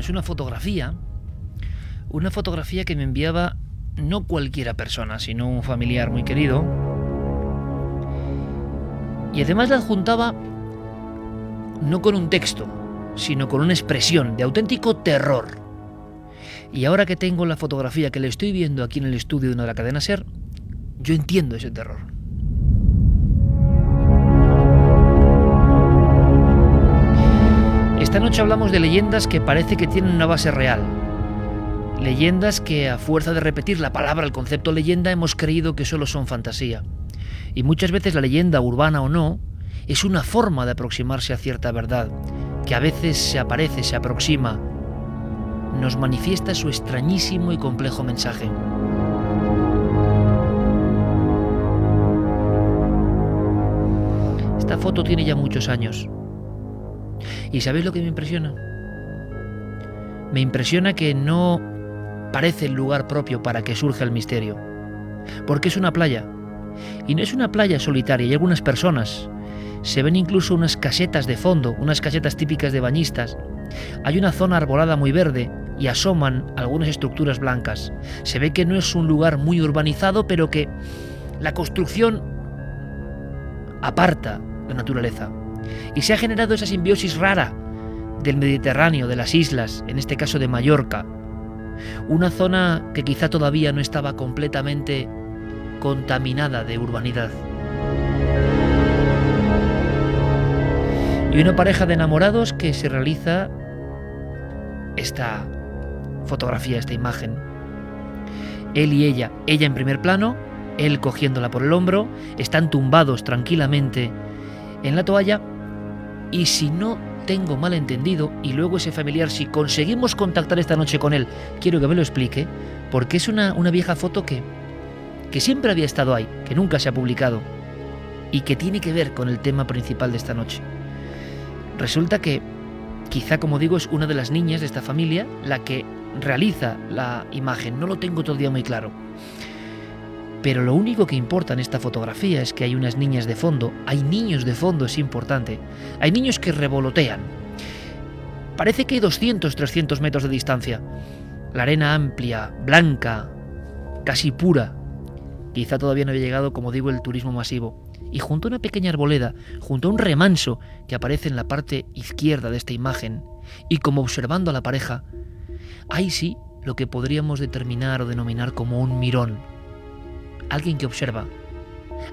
Es una fotografía. Una fotografía que me enviaba no cualquiera persona, sino un familiar muy querido. Y además la adjuntaba no con un texto, sino con una expresión de auténtico terror. Y ahora que tengo la fotografía que le estoy viendo aquí en el estudio de una de la cadena Ser, yo entiendo ese terror. Esta noche hablamos de leyendas que parece que tienen una base real. Leyendas que a fuerza de repetir la palabra, el concepto leyenda, hemos creído que solo son fantasía. Y muchas veces la leyenda, urbana o no, es una forma de aproximarse a cierta verdad, que a veces se aparece, se aproxima, nos manifiesta su extrañísimo y complejo mensaje. Esta foto tiene ya muchos años. ¿Y sabéis lo que me impresiona? Me impresiona que no parece el lugar propio para que surja el misterio. Porque es una playa. Y no es una playa solitaria, hay algunas personas. Se ven incluso unas casetas de fondo, unas casetas típicas de bañistas. Hay una zona arbolada muy verde y asoman algunas estructuras blancas. Se ve que no es un lugar muy urbanizado, pero que la construcción aparta la naturaleza. Y se ha generado esa simbiosis rara del Mediterráneo, de las islas, en este caso de Mallorca. Una zona que quizá todavía no estaba completamente contaminada de urbanidad. Y una pareja de enamorados que se realiza esta fotografía, esta imagen. Él y ella, ella en primer plano, él cogiéndola por el hombro, están tumbados tranquilamente en la toalla y si no tengo mal entendido y luego ese familiar, si conseguimos contactar esta noche con él, quiero que me lo explique, porque es una, una vieja foto que, que siempre había estado ahí, que nunca se ha publicado y que tiene que ver con el tema principal de esta noche. Resulta que, quizá como digo, es una de las niñas de esta familia la que realiza la imagen, no lo tengo todavía muy claro. Pero lo único que importa en esta fotografía es que hay unas niñas de fondo, hay niños de fondo, es importante. Hay niños que revolotean. Parece que hay 200, 300 metros de distancia. La arena amplia, blanca, casi pura. Quizá todavía no había llegado, como digo, el turismo masivo. Y junto a una pequeña arboleda, junto a un remanso que aparece en la parte izquierda de esta imagen, y como observando a la pareja, hay sí lo que podríamos determinar o denominar como un mirón alguien que observa,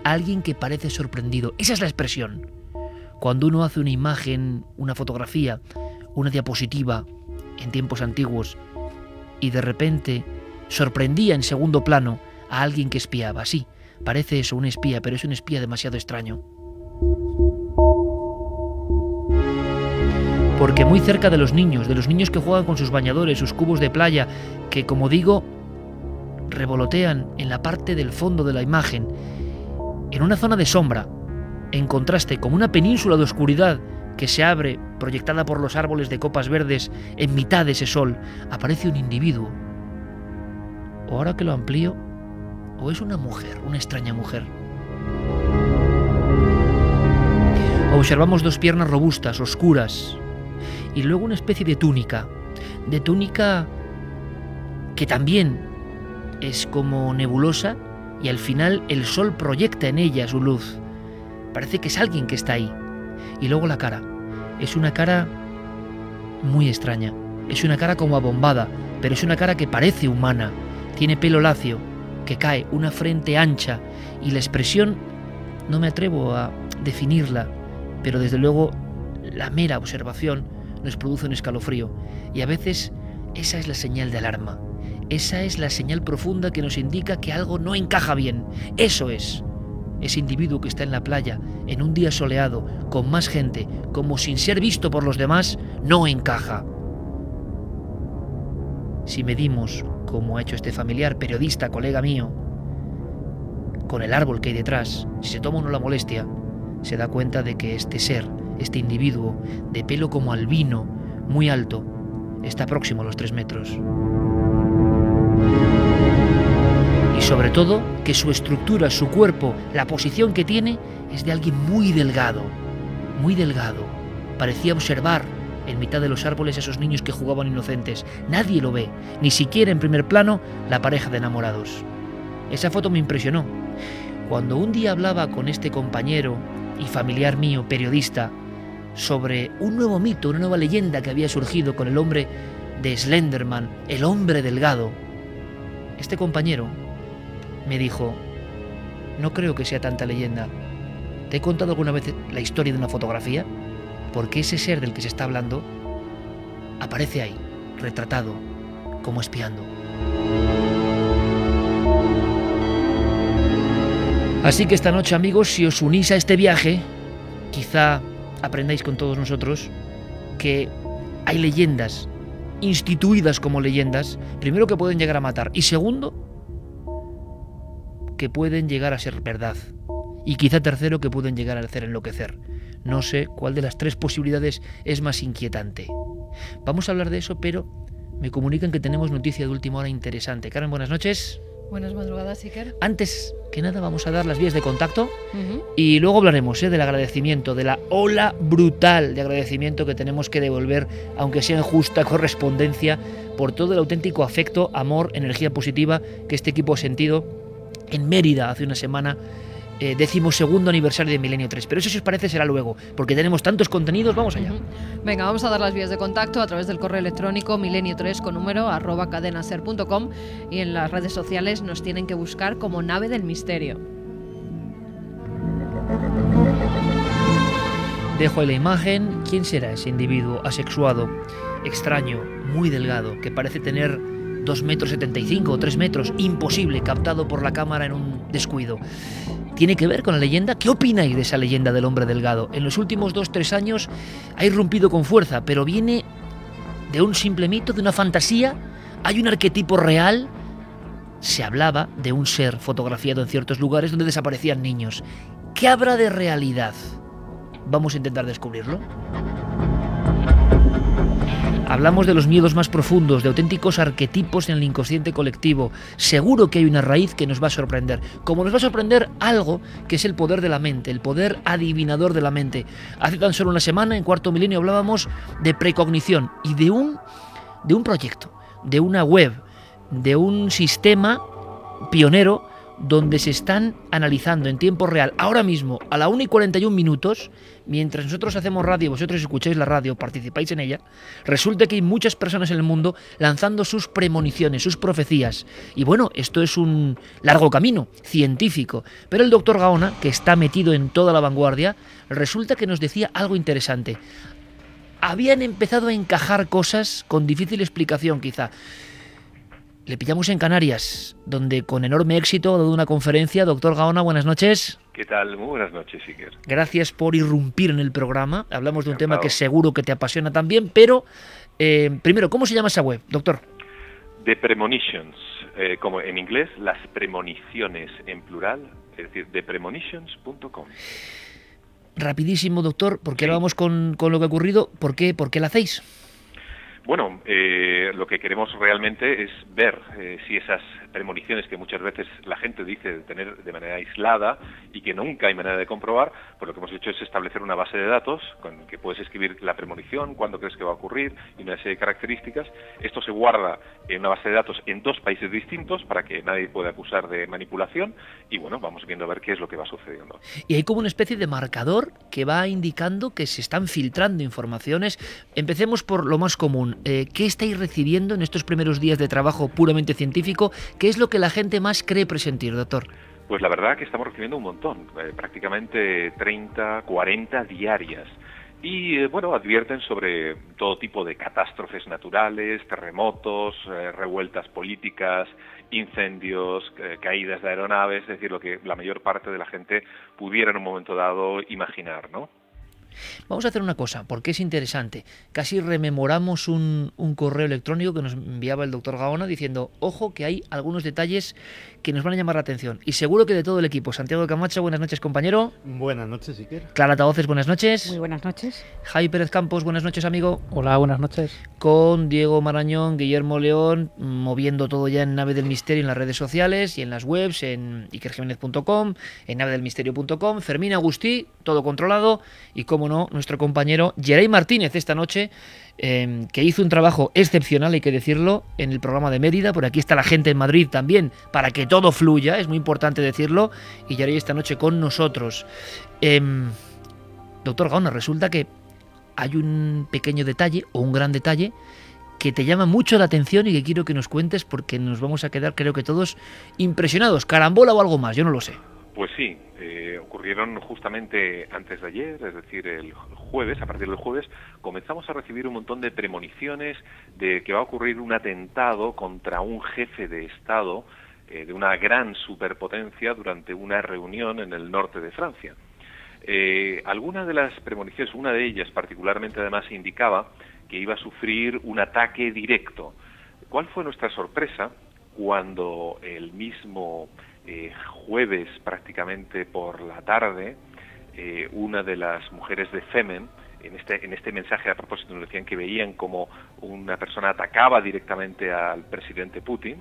alguien que parece sorprendido. Esa es la expresión. Cuando uno hace una imagen, una fotografía, una diapositiva en tiempos antiguos y de repente sorprendía en segundo plano a alguien que espiaba. Sí, parece eso, un espía, pero es un espía demasiado extraño. Porque muy cerca de los niños, de los niños que juegan con sus bañadores, sus cubos de playa, que como digo, revolotean en la parte del fondo de la imagen, en una zona de sombra, en contraste con una península de oscuridad que se abre, proyectada por los árboles de copas verdes, en mitad de ese sol, aparece un individuo. O ahora que lo amplío, o es una mujer, una extraña mujer. Observamos dos piernas robustas, oscuras, y luego una especie de túnica, de túnica que también es como nebulosa y al final el sol proyecta en ella su luz. Parece que es alguien que está ahí. Y luego la cara. Es una cara muy extraña. Es una cara como abombada, pero es una cara que parece humana. Tiene pelo lacio, que cae, una frente ancha y la expresión no me atrevo a definirla, pero desde luego la mera observación nos produce un escalofrío y a veces esa es la señal de alarma. Esa es la señal profunda que nos indica que algo no encaja bien. Eso es. Ese individuo que está en la playa, en un día soleado, con más gente, como sin ser visto por los demás, no encaja. Si medimos, como ha hecho este familiar, periodista, colega mío, con el árbol que hay detrás, si se toma uno la molestia, se da cuenta de que este ser, este individuo, de pelo como albino, muy alto, está próximo a los tres metros. Sobre todo, que su estructura, su cuerpo, la posición que tiene, es de alguien muy delgado, muy delgado. Parecía observar en mitad de los árboles a esos niños que jugaban inocentes. Nadie lo ve, ni siquiera en primer plano la pareja de enamorados. Esa foto me impresionó. Cuando un día hablaba con este compañero y familiar mío, periodista, sobre un nuevo mito, una nueva leyenda que había surgido con el hombre de Slenderman, el hombre delgado, este compañero me dijo, no creo que sea tanta leyenda. ¿Te he contado alguna vez la historia de una fotografía? Porque ese ser del que se está hablando aparece ahí, retratado, como espiando. Así que esta noche amigos, si os unís a este viaje, quizá aprendáis con todos nosotros que hay leyendas instituidas como leyendas, primero que pueden llegar a matar y segundo que pueden llegar a ser verdad y quizá tercero que pueden llegar a hacer enloquecer. No sé cuál de las tres posibilidades es más inquietante. Vamos a hablar de eso, pero me comunican que tenemos noticia de última hora interesante. Karen, buenas noches. Buenas madrugadas, Iker. Antes que nada vamos a dar las vías de contacto y luego hablaremos ¿eh? del agradecimiento, de la ola brutal de agradecimiento que tenemos que devolver, aunque sea en justa correspondencia, por todo el auténtico afecto, amor, energía positiva que este equipo ha sentido en Mérida hace una semana eh, decimosegundo aniversario de Milenio 3. Pero eso si os parece será luego, porque tenemos tantos contenidos, vamos allá. Venga, vamos a dar las vías de contacto a través del correo electrónico milenio3 con número arroba cadenaser.com y en las redes sociales nos tienen que buscar como nave del misterio. Dejo ahí la imagen. ¿Quién será ese individuo asexuado, extraño, muy delgado, que parece tener 2 metros 75 o 3 metros? Imposible, captado por la cámara en un descuido tiene que ver con la leyenda. ¿Qué opináis de esa leyenda del hombre delgado? En los últimos dos, tres años ha irrumpido con fuerza, pero viene de un simple mito, de una fantasía. ¿Hay un arquetipo real? Se hablaba de un ser fotografiado en ciertos lugares donde desaparecían niños. ¿Qué habrá de realidad? Vamos a intentar descubrirlo. Hablamos de los miedos más profundos, de auténticos arquetipos en el inconsciente colectivo. Seguro que hay una raíz que nos va a sorprender. Como nos va a sorprender algo que es el poder de la mente, el poder adivinador de la mente. Hace tan solo una semana, en cuarto milenio, hablábamos de precognición y de un, de un proyecto, de una web, de un sistema pionero donde se están analizando en tiempo real, ahora mismo, a la 1 y 41 minutos, mientras nosotros hacemos radio, vosotros escucháis la radio, participáis en ella, resulta que hay muchas personas en el mundo lanzando sus premoniciones, sus profecías. Y bueno, esto es un largo camino científico. Pero el doctor Gaona, que está metido en toda la vanguardia, resulta que nos decía algo interesante. Habían empezado a encajar cosas con difícil explicación quizá. Le pillamos en Canarias, donde con enorme éxito ha dado una conferencia. Doctor Gaona, buenas noches. ¿Qué tal? Muy buenas noches, Iker. Gracias por irrumpir en el programa. Hablamos de un tema que seguro que te apasiona también, pero eh, primero, ¿cómo se llama esa web, doctor? The Premonitions, eh, como en inglés, las premoniciones en plural, es decir, thepremonitions.com. Rapidísimo, doctor, porque ahora vamos con, con, lo que ha ocurrido. ¿Por qué, por qué la hacéis? Bueno, eh, lo que queremos realmente es ver eh, si esas premoniciones que muchas veces la gente dice de tener de manera aislada y que nunca hay manera de comprobar, pues lo que hemos hecho es establecer una base de datos con que puedes escribir la premonición, cuándo crees que va a ocurrir y una serie de características. Esto se guarda en una base de datos en dos países distintos para que nadie pueda acusar de manipulación y bueno, vamos viendo a ver qué es lo que va sucediendo. Y hay como una especie de marcador que va indicando que se están filtrando informaciones. Empecemos por lo más común. Eh, ¿Qué estáis recibiendo en estos primeros días de trabajo puramente científico? ¿Qué es lo que la gente más cree presentir, doctor? Pues la verdad que estamos recibiendo un montón, eh, prácticamente 30, 40 diarias. Y eh, bueno, advierten sobre todo tipo de catástrofes naturales, terremotos, eh, revueltas políticas, incendios, caídas de aeronaves, es decir, lo que la mayor parte de la gente pudiera en un momento dado imaginar, ¿no? Vamos a hacer una cosa, porque es interesante. Casi rememoramos un, correo electrónico que nos enviaba el doctor Gaona diciendo, ojo, que hay algunos detalles que nos van a llamar la atención. Y seguro que de todo el equipo. Santiago Camacho, buenas noches, compañero. Buenas noches, Iker. Clara Taoces, buenas noches. Muy buenas noches. Javi Pérez Campos, buenas noches, amigo. Hola, buenas noches. Con Diego Marañón, Guillermo León, moviendo todo ya en Nave del Misterio en las redes sociales y en las webs, en ikerjiménez.com, en navedelmisterio.com. Fermín Agustí, todo controlado. Y como no, nuestro compañero Jerey Martínez esta noche, em, que hizo un trabajo excepcional, hay que decirlo, en el programa de Mérida. Por aquí está la gente en Madrid también, para que todo fluya, es muy importante decirlo. Y Jerey esta noche con nosotros. Em, doctor Gaona, resulta que hay un pequeño detalle o un gran detalle que te llama mucho la atención y que quiero que nos cuentes porque nos vamos a quedar creo que todos impresionados. Carambola o algo más, yo no lo sé. Pues sí, eh, ocurrieron justamente antes de ayer, es decir, el jueves, a partir del jueves, comenzamos a recibir un montón de premoniciones de que va a ocurrir un atentado contra un jefe de Estado eh, de una gran superpotencia durante una reunión en el norte de Francia. Eh, algunas de las premoniciones, una de ellas particularmente además indicaba que iba a sufrir un ataque directo. ¿Cuál fue nuestra sorpresa cuando el mismo eh, jueves prácticamente por la tarde, eh, una de las mujeres de Femen, en este, en este mensaje a propósito nos decían que veían como una persona atacaba directamente al presidente Putin.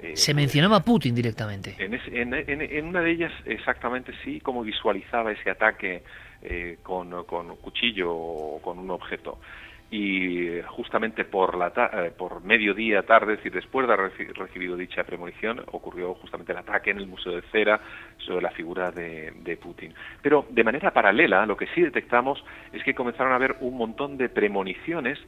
Eh, Se mencionaba Putin directamente. En, en, una de ellas exactamente sí, como visualizaba ese ataque con, con cuchillo o con un objeto y justamente por la eh, por mediodía tarde, decir, después de haber recibido dicha premonición, ocurrió justamente el ataque en el Museo de Cera sobre la figura de, Putin. Pero de manera paralela, lo que sí detectamos es que comenzaron a haber un montón de premoniciones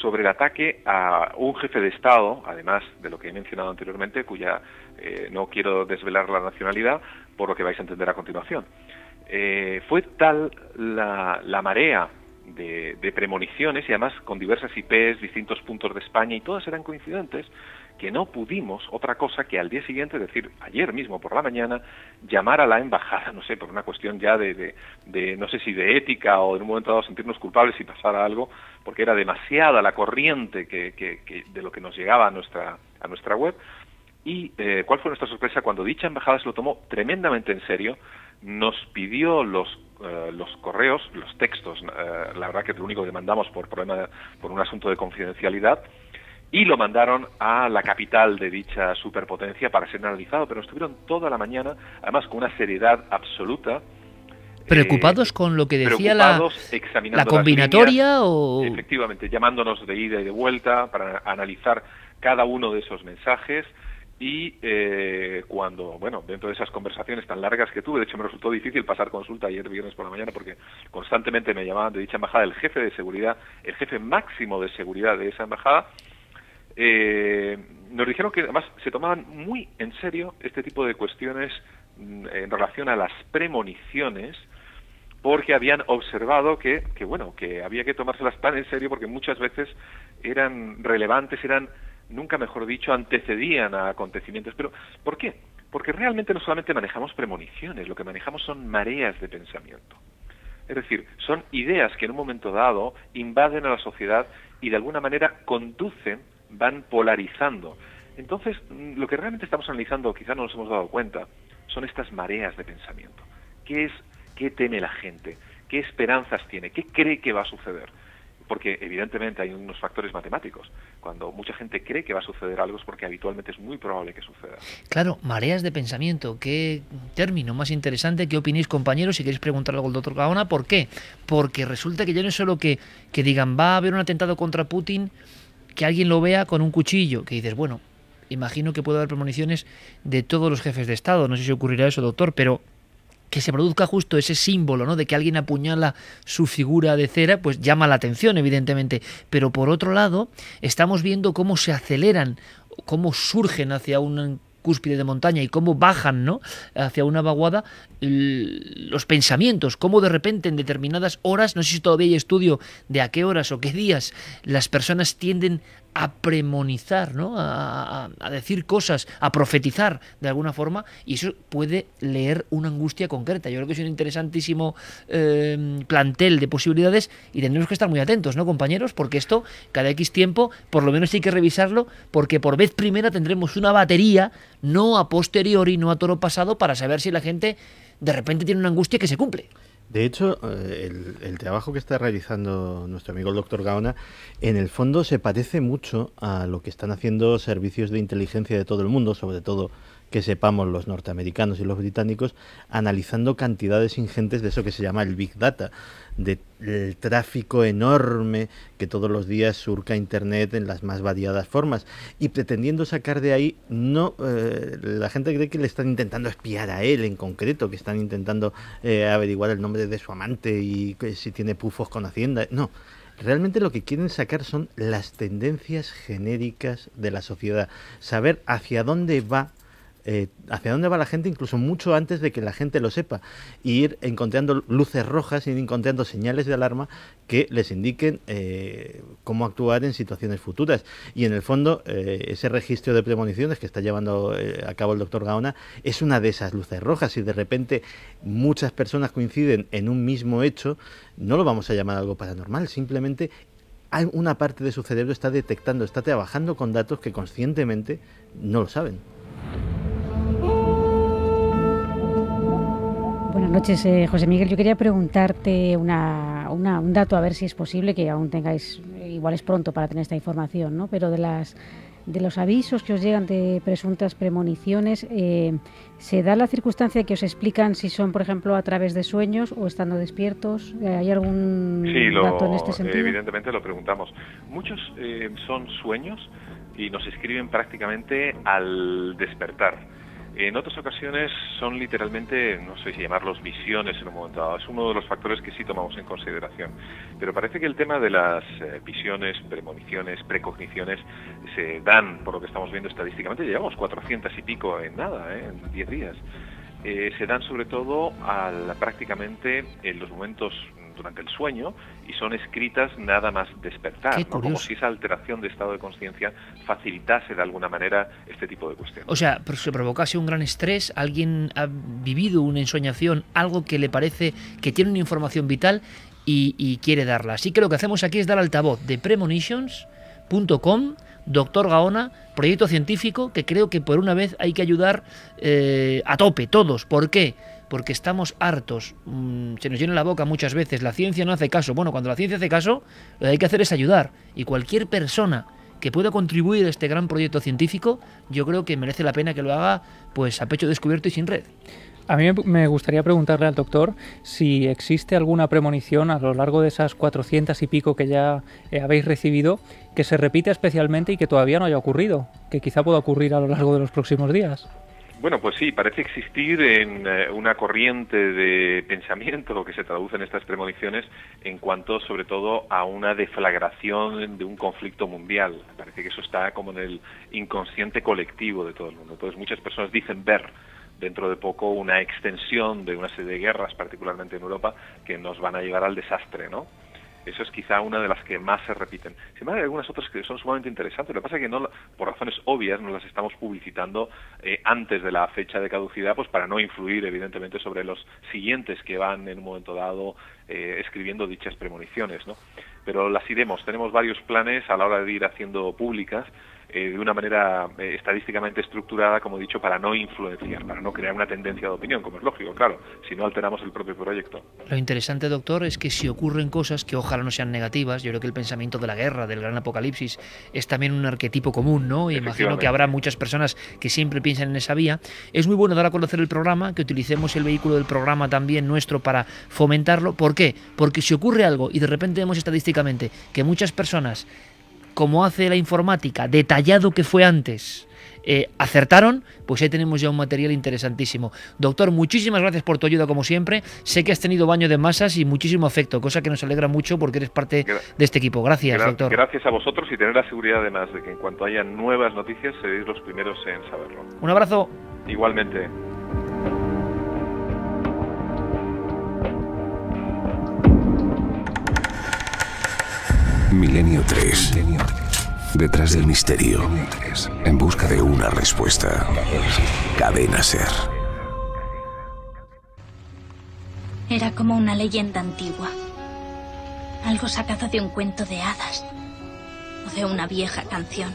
sobre el ataque a un jefe de Estado, además de lo que he mencionado anteriormente, cuya eh, no quiero desvelar la nacionalidad, por lo que vais a entender a continuación. Eh, fue tal la, la marea de, premoniciones y además con diversas IPs, distintos puntos de España y todas eran coincidentes, que no pudimos otra cosa que al día siguiente, decir, ayer mismo por la mañana, llamar a la embajada, no sé, por una cuestión ya de, de, no sé si de ética o en un momento dado sentirnos culpables si pasara algo, porque era demasiada la corriente que, que, de lo que nos llegaba a nuestra, a nuestra web. ¿Y eh, cuál fue nuestra sorpresa cuando dicha embajada se lo tomó tremendamente en serio? Nos pidió los eh, los correos, los textos, eh, la verdad que es lo único que mandamos por problema, por un asunto de confidencialidad, y lo mandaron a la capital de dicha superpotencia para ser analizado, pero estuvieron toda la mañana, además con una seriedad absoluta. ¿Preocupados eh, con lo que decía la, la combinatoria o...? Efectivamente, llamándonos de ida y de vuelta para analizar cada uno de esos mensajes, y eh, cuando, bueno, dentro de esas conversaciones tan largas que tuve, de hecho me resultó difícil pasar consulta ayer viernes por la mañana porque constantemente me llamaban de dicha embajada el jefe de seguridad, el jefe máximo de seguridad de esa embajada, eh, nos dijeron que además se tomaban muy en serio este tipo de cuestiones mm, en relación a las premoniciones, porque habían observado que, que bueno, que había que tomárselas tan en serio porque muchas veces eran relevantes, eran nunca mejor dicho, antecedían a acontecimientos. Pero, ¿por qué? Porque realmente no solamente manejamos premoniciones, lo que manejamos son mareas de pensamiento. Es decir, son ideas que en un momento dado invaden a la sociedad y de alguna manera conducen, van polarizando. Entonces, lo que realmente estamos analizando, quizá no nos hemos dado cuenta, son estas mareas de pensamiento. ¿Qué es, qué teme la gente? ¿Qué esperanzas tiene? ¿Qué cree que va a suceder? Porque evidentemente hay unos factores matemáticos. Cuando mucha gente cree que va a suceder algo es porque habitualmente es muy probable que suceda. Claro, mareas de pensamiento. Qué término más interesante. ¿Qué opináis, compañeros? Si queréis preguntar algo al doctor Gaona, ¿por qué? Porque resulta que ya no es solo que, que digan va a haber un atentado contra Putin, que alguien lo vea con un cuchillo, que dices, bueno, imagino que puede haber premoniciones de todos los jefes de Estado. No sé si ocurrirá eso, doctor, pero que se produzca justo ese símbolo, ¿no? De que alguien apuñala su figura de cera, pues llama la atención, evidentemente. Pero por otro lado, estamos viendo cómo se aceleran, cómo surgen hacia un cúspide de montaña y cómo bajan ¿no? hacia una vaguada los pensamientos, cómo de repente en determinadas horas, no sé si todavía hay estudio de a qué horas o qué días las personas tienden a premonizar, ¿no? A, decir cosas, a profetizar de alguna forma, y eso puede leer una angustia concreta. Yo creo que es un interesantísimo em, plantel de posibilidades y tendremos que estar muy atentos, ¿no, compañeros? Porque esto, cada X tiempo, por lo menos hay que revisarlo, porque por vez primera tendremos una batería, no a posteriori, no a toro pasado, para saber si la gente de repente tiene una angustia que se cumple. De hecho, eh, el, trabajo que está realizando nuestro amigo el doctor Gaona, en el fondo se parece mucho a lo que están haciendo servicios de inteligencia de todo el mundo, sobre todo que sepamos los norteamericanos y los británicos, analizando cantidades ingentes de eso que se llama el Big Data, del tráfico enorme que todos los días surca Internet en las más variadas formas y pretendiendo sacar de ahí, no, eh, la gente cree que le están intentando espiar a él en concreto, que están intentando eh, averiguar el nombre de su amante y si tiene pufos con Hacienda, no. Realmente lo que quieren sacar son las tendencias genéricas de la sociedad, saber hacia dónde va eh, hacia dónde va la gente incluso mucho antes de que la gente lo sepa y ir encontrando luces rojas, ir encontrando señales de alarma que les indiquen eh, cómo actuar en situaciones futuras. Y en el fondo, eh, ese registro de premoniciones que está llevando a cabo el doctor Gaona es una de esas luces rojas. Si de repente muchas personas coinciden en un mismo hecho, no lo vamos a llamar algo paranormal, simplemente una parte de su cerebro está detectando, está trabajando con datos que conscientemente no lo saben. Buenas noches, eh, José Miguel. Yo quería preguntarte una, un dato, a ver si es posible, que aún tengáis, eh, igual es pronto para tener esta información, ¿no? pero de, las, de los avisos que os llegan de presuntas premoniciones, eh, ¿se da la circunstancia que os explican si son, por ejemplo, a través de sueños o estando despiertos? ¿Hay algún dato en este sentido? evidentemente lo preguntamos. Muchos son sueños y nos escriben prácticamente al despertar en otras ocasiones son literalmente, no sé si llamarlos visiones en un momento dado. Es uno de los factores que sí tomamos en consideración. Pero parece que el tema de las eh, visiones, premoniciones, precogniciones se dan, por lo que estamos viendo estadísticamente, llevamos 400 y pico en nada, ¿eh? en 10 días. Eh, se dan sobre todo al, prácticamente en los momentos durante el sueño y son escritas nada más despertar, como si esa alteración de estado de conciencia facilitase de alguna manera este tipo de cuestiones. O sea, se provocase un gran estrés, alguien ha vivido una ensoñación, algo que le parece que tiene una información vital y, quiere darla. Así que lo que hacemos aquí es dar altavoz de premonitions.com Doctor Gaona, proyecto científico que creo que por una vez hay que ayudar eh, a tope, todos. ¿Por qué? Porque estamos hartos, mm, se nos llena la boca muchas veces, la ciencia no hace caso. Bueno, cuando la ciencia hace caso, lo que hay que hacer es ayudar. Y cualquier persona que pueda contribuir a este gran proyecto científico, yo creo que merece la pena que lo haga pues a pecho descubierto y sin red. A mí me gustaría preguntarle al doctor si existe alguna premonición a lo largo de esas 400 y pico que ya eh, habéis recibido que se repita especialmente y que todavía no haya ocurrido, que quizá pueda ocurrir a lo largo de los próximos días. Bueno, pues sí, parece existir en eh, una corriente de pensamiento que se traduce en estas premoniciones en cuanto sobre todo a una deflagración de un conflicto mundial. Parece que eso está como en el inconsciente colectivo de todo el mundo. Entonces muchas personas dicen ver dentro de poco una extensión de una serie de guerras, particularmente en Europa, que nos van a llevar al desastre, ¿no? Eso es quizá una de las que más se repiten. Sin embargo, hay algunas otras que son sumamente interesantes. Lo que pasa es que no, por razones obvias no las estamos publicitando eh, antes de la fecha de caducidad, pues para no influir evidentemente sobre los siguientes que van en un momento dado eh, escribiendo dichas premoniciones, ¿no? Pero las iremos. Tenemos varios planes a la hora de ir haciendo públicas de una manera estadísticamente estructurada, como he dicho, para no influenciar, para no crear una tendencia de opinión, como es lógico, claro, si no alteramos el propio proyecto. Lo interesante, doctor, es que si ocurren cosas que ojalá no sean negativas, yo creo que el pensamiento de la guerra, del gran apocalipsis, es también un arquetipo común, ¿no? Y imagino que habrá muchas personas que siempre piensan en esa vía. Es muy bueno dar a conocer el programa, que utilicemos el vehículo del programa también nuestro para fomentarlo. ¿Por qué? Porque si ocurre algo y de repente vemos estadísticamente que muchas personas, como hace la informática, detallado que fue antes, eh, acertaron, pues ahí tenemos ya un material interesantísimo. Doctor, muchísimas gracias por tu ayuda como siempre. Sé que has tenido baño de masas y muchísimo afecto, cosa que nos alegra mucho porque eres parte de este equipo. Gracias, doctor. Gracias a vosotros y tener la seguridad además de que en cuanto haya nuevas noticias seréis los primeros en saberlo. Un abrazo. Igualmente. Milenio 3. Detrás del misterio. En busca de una respuesta. Cadena Ser. Era como una leyenda antigua. Algo sacado de un cuento de hadas. O de una vieja canción.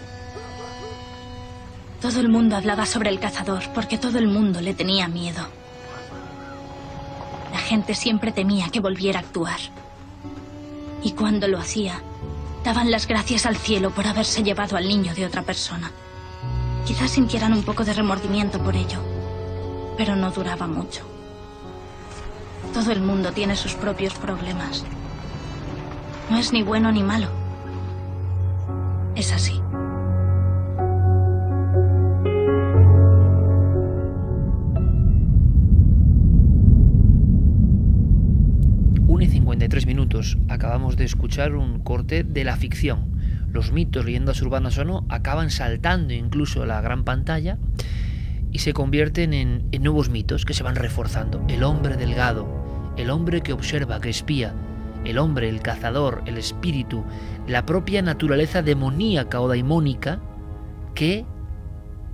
Todo el mundo hablaba sobre el cazador porque todo el mundo le tenía miedo. La gente siempre temía que volviera a actuar. Y cuando lo hacía, daban las gracias al cielo por haberse llevado al niño de otra persona. Quizás sintieran un poco de remordimiento por ello, pero no duraba mucho. Todo el mundo tiene sus propios problemas. No es ni bueno ni malo. Es así. 53 minutos acabamos de escuchar un corte de la ficción. Los mitos, leyendas urbanas o no, acaban saltando incluso la gran pantalla y se convierten en, en nuevos mitos que se van reforzando. El hombre delgado, el hombre que observa, que espía, el hombre, el cazador, el espíritu, la propia naturaleza demoníaca o daimónica que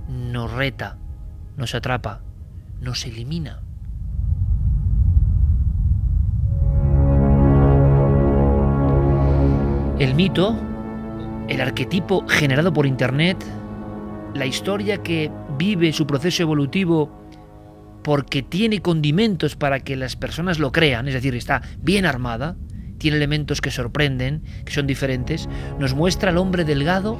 nos reta, nos atrapa, nos elimina. El mito, el arquetipo generado por Internet, la historia que vive su proceso evolutivo porque tiene condimentos para que las personas lo crean, es decir, está bien armada, tiene elementos que sorprenden, que son diferentes, nos muestra al hombre delgado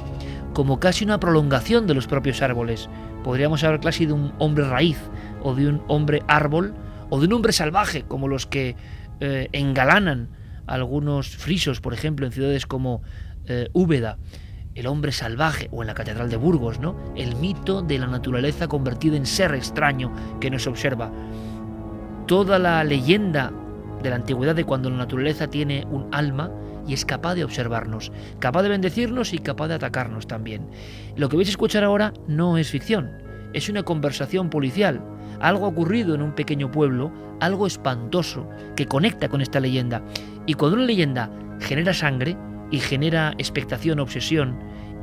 como casi una prolongación de los propios árboles. Podríamos hablar casi de un hombre raíz, o de un hombre árbol, o de un hombre salvaje, como los que eh, engalanan algunos frisos, por ejemplo, en ciudades como eh, Úbeda, el hombre salvaje, o en la Catedral de Burgos, ¿no? El mito de la naturaleza convertida en ser extraño que nos observa. Toda la leyenda de la antigüedad de cuando la naturaleza tiene un alma y es capaz de observarnos, capaz de bendecirnos y capaz de atacarnos también. Lo que vais a escuchar ahora no es ficción, es una conversación policial, algo ocurrido en un pequeño pueblo, algo espantoso que conecta con esta leyenda. Y cuando una leyenda genera sangre y genera expectación, obsesión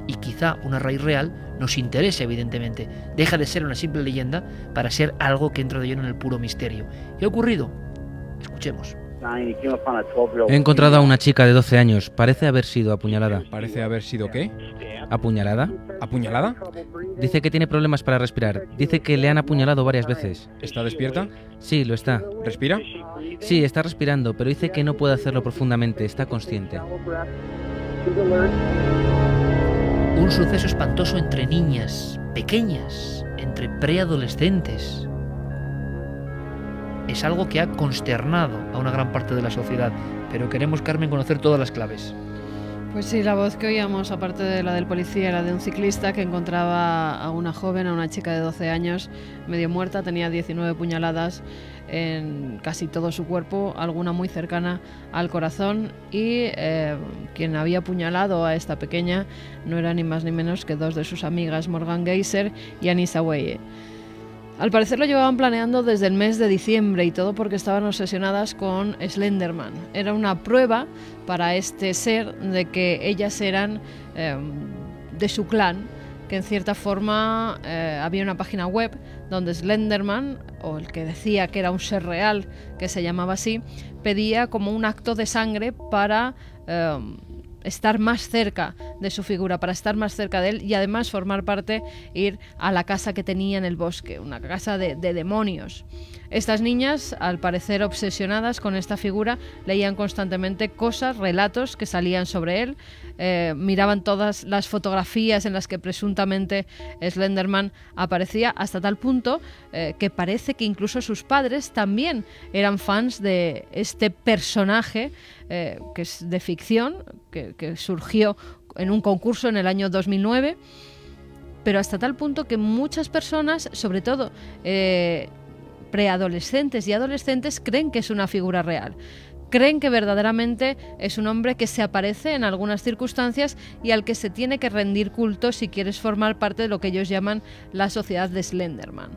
y quizá una raíz real, nos interesa evidentemente. Deja de ser una simple leyenda para ser algo que entra de lleno en el puro misterio. ¿Qué ha ocurrido? Escuchemos. He encontrado a una chica de 12 años. Parece haber sido apuñalada. ¿Parece haber sido qué? ¿Apuñalada? ¿Apuñalada? Dice que tiene problemas para respirar. Dice que le han apuñalado varias veces. ¿Está despierta? Sí, lo está. ¿Respira? Sí, está respirando, pero dice que no puede hacerlo profundamente. Está consciente. Un suceso espantoso entre niñas, pequeñas, entre preadolescentes es algo que ha consternado a una gran parte de la sociedad, pero queremos, Carmen, conocer todas las claves. Pues sí, la voz que oíamos, aparte de la del policía, era de un ciclista que encontraba a una joven, a una chica de 12 años, medio muerta, tenía 19 puñaladas en casi todo su cuerpo, alguna muy cercana al corazón, y eh, quien había apuñalado a esta pequeña no era ni más ni menos que dos de sus amigas, Morgan Geyser y Anissa Weye. Al parecer lo llevaban planeando desde el mes de diciembre y todo porque estaban obsesionadas con Slenderman. Era una prueba para este ser de que ellas eran em, de su clan, que en cierta forma eh, había una página web donde Slenderman, o el que decía que era un ser real, que se llamaba así, pedía como un acto de sangre para em, estar más cerca de su figura, para estar más cerca de él y además formar parte, ir a la casa que tenía en el bosque, una casa de, demonios. Estas niñas, al parecer obsesionadas con esta figura, leían constantemente cosas, relatos que salían sobre él, eh, miraban todas las fotografías en las que presuntamente Slenderman aparecía, hasta tal punto eh, que parece que incluso sus padres también eran fans de este personaje eh, que es de ficción, que, surgió en un concurso en el año 2009, pero hasta tal punto que muchas personas, sobre todo eh, preadolescentes y adolescentes, creen que es una figura real creen que verdaderamente es un hombre que se aparece en algunas circunstancias y al que se tiene que rendir culto si quieres formar parte de lo que ellos llaman la sociedad de Slenderman.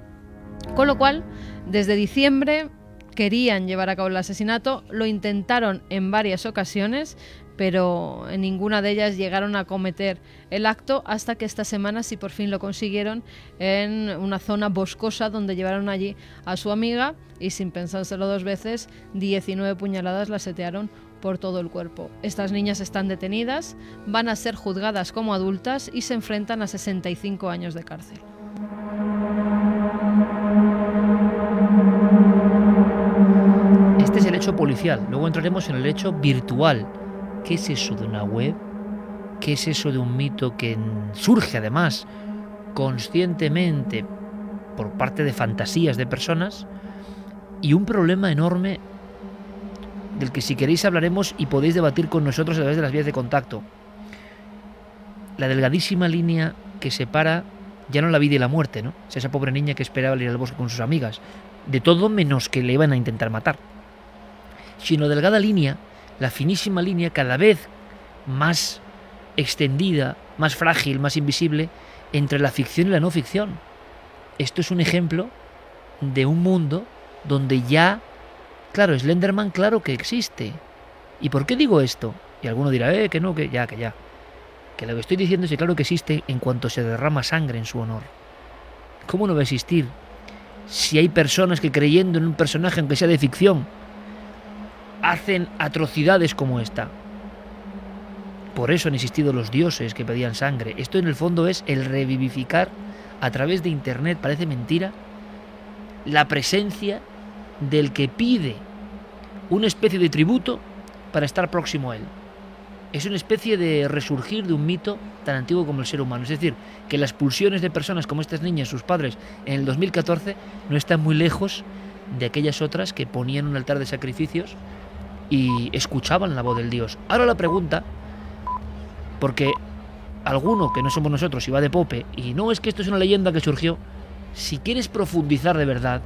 Con lo cual, desde diciembre querían llevar a cabo el asesinato, lo intentaron en varias ocasiones, pero en ninguna de ellas llegaron a cometer el acto hasta que esta semana sí por fin lo consiguieron en una zona boscosa donde llevaron allí a su amiga y sin pensárselo dos veces, 19 puñaladas la setearon por todo el cuerpo. Estas niñas están detenidas, van a ser juzgadas como adultas y se enfrentan a 65 años de cárcel. hecho policial, luego entraremos en el hecho virtual. ¿Qué es eso de una web? ¿Qué es eso de un mito que surge además conscientemente por parte de fantasías de personas? Y un problema enorme del que si queréis hablaremos y podéis debatir con nosotros a través de las vías de contacto. La delgadísima línea que separa ya no la vida y la muerte, ¿no? esa pobre niña que esperaba ir al bosque con sus amigas. De todo menos que le iban a intentar matar sino delgada línea, la finísima línea cada vez más extendida, más frágil, más invisible, entre la ficción y la no ficción. Esto es un ejemplo de un mundo donde ya, claro, Slenderman claro que existe. ¿Y por qué digo esto? Y alguno dirá, eh, que no, que ya, que ya. Que lo que estoy diciendo es que claro que existe en cuanto se derrama sangre en su honor. ¿Cómo no va a existir si hay personas que creyendo en un personaje, aunque sea de ficción, hacen atrocidades como esta. Por eso han existido los dioses que pedían sangre. Esto en el fondo es el revivificar a través de Internet, parece mentira, la presencia del que pide una especie de tributo para estar próximo a él. Es una especie de resurgir de un mito tan antiguo como el ser humano. Es decir, que las pulsiones de personas como estas niñas, sus padres, en el 2014, no están muy lejos de aquellas otras que ponían un altar de sacrificios y escuchaban la voz del Dios. Ahora la pregunta, porque alguno que no somos nosotros y va de pope, y no es que esto es una leyenda que surgió, si quieres profundizar de verdad,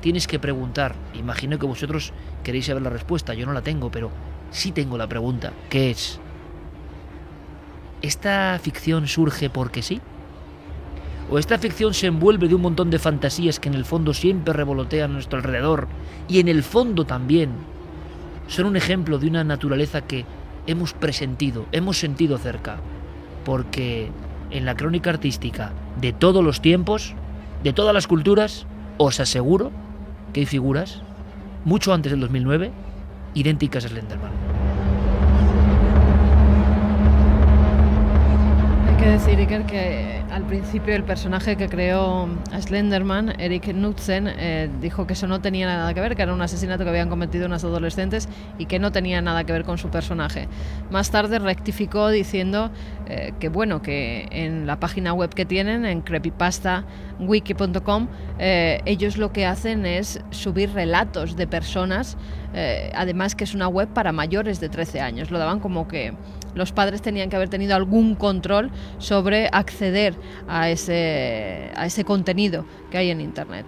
tienes que preguntar. Imagino que vosotros queréis saber la respuesta, yo no la tengo, pero sí tengo la pregunta, ¿qué es? ¿Esta ficción surge porque sí? ¿O esta ficción se envuelve de un montón de fantasías que en el fondo siempre revolotean a nuestro alrededor y en el fondo también son un ejemplo de una naturaleza que hemos presentido, hemos sentido cerca, porque en la crónica artística de todos los tiempos, de todas las culturas, os aseguro que hay figuras, mucho antes del 2009, idénticas a Slenderman. Que decir, Iker, que al principio el personaje que creó a Slenderman, Eric Knudsen, eh, dijo que eso no tenía nada que ver, que era un asesinato que habían cometido unas adolescentes y que no tenía nada que ver con su personaje. Más tarde rectificó diciendo eh, que bueno, que en la página web que tienen, en creepypastawiki.com, eh, ellos lo que hacen es subir relatos de personas, además que es una web para mayores de 13 años. Lo daban como que los padres tenían que haber tenido algún control sobre acceder a ese, a ese contenido que hay en Internet.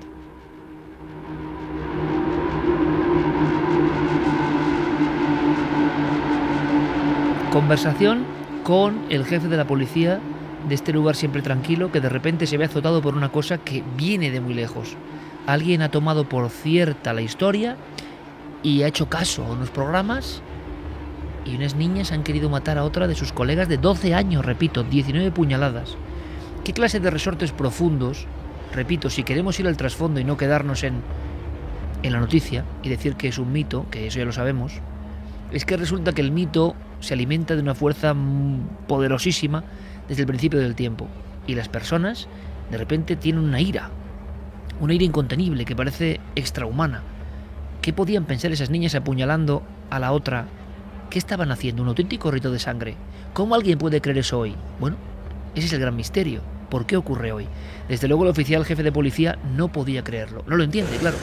Conversación con el jefe de la policía de este lugar siempre tranquilo que de repente se ve azotado por una cosa que viene de muy lejos. Alguien ha tomado por cierta la historia y ha hecho caso a unos programas y unas niñas han querido matar a otra de sus colegas de 12 años, repito, 19 puñaladas. ¿Qué clase de resortes profundos? Repito, si queremos ir al trasfondo y no quedarnos en, en la noticia y decir que es un mito, que eso ya lo sabemos, es que resulta que el mito se alimenta de una fuerza poderosísima desde el principio del tiempo. Y las personas de repente tienen una ira, una ira incontenible que parece extrahumana. ¿Qué podían pensar esas niñas apuñalando a la otra? ¿Qué estaban haciendo? ¿Un auténtico rito de sangre? ¿Cómo alguien puede creer eso hoy? Bueno, ese es el gran misterio. ¿Por qué ocurre hoy? Desde luego el oficial jefe de policía no podía creerlo. No lo entiende, claro.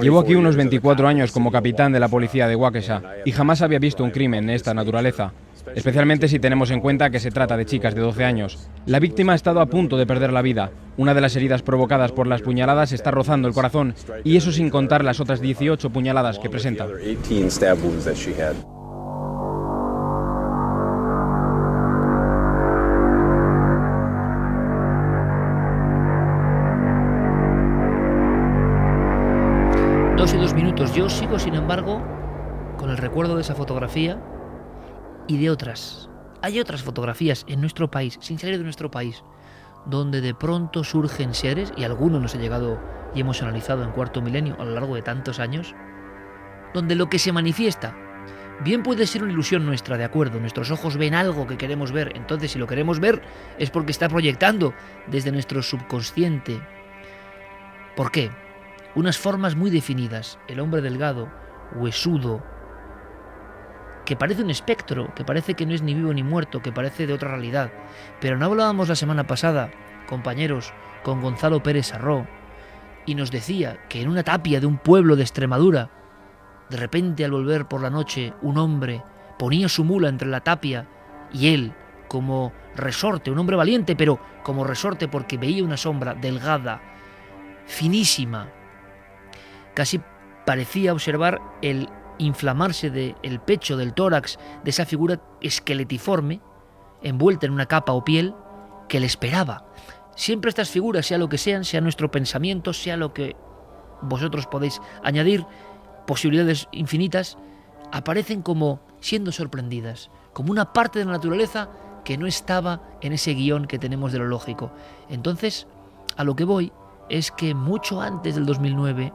Llevo aquí unos 24 años como capitán de la policía de Waukesha y jamás había visto un crimen de esta naturaleza especialmente si tenemos en cuenta que se trata de chicas de 12 años. La víctima ha estado a punto de perder la vida. Una de las heridas provocadas por las puñaladas está rozando el corazón, y eso sin contar las otras 18 puñaladas que presenta. Dos y dos minutos. Yo sigo, sin embargo, con el recuerdo de esa fotografía y de otras. Hay otras fotografías en nuestro país, sin salir de nuestro país, donde de pronto surgen seres, y algunos nos ha llegado y hemos analizado en cuarto milenio a lo largo de tantos años, donde lo que se manifiesta bien puede ser una ilusión nuestra, de acuerdo, nuestros ojos ven algo que queremos ver, entonces si lo queremos ver es porque está proyectando desde nuestro subconsciente. ¿Por qué? Unas formas muy definidas, el hombre delgado, huesudo, que parece un espectro, que parece que no es ni vivo ni muerto, que parece de otra realidad. Pero no hablábamos la semana pasada, compañeros, con Gonzalo Pérez Arró, y nos decía que en una tapia de un pueblo de Extremadura, de repente al volver por la noche, un hombre ponía su mula entre la tapia y él, como resorte, un hombre valiente, pero como resorte porque veía una sombra delgada, finísima, casi parecía observar el inflamarse del pecho, del tórax, de esa figura esqueletiforme, envuelta en una capa o piel, que le esperaba. Siempre estas figuras, sea lo que sean, sea nuestro pensamiento, sea lo que vosotros podéis añadir, posibilidades infinitas, aparecen como siendo sorprendidas, como una parte de la naturaleza que no estaba en ese guion que tenemos de lo lógico. Entonces, a lo que voy es que mucho antes del 2009,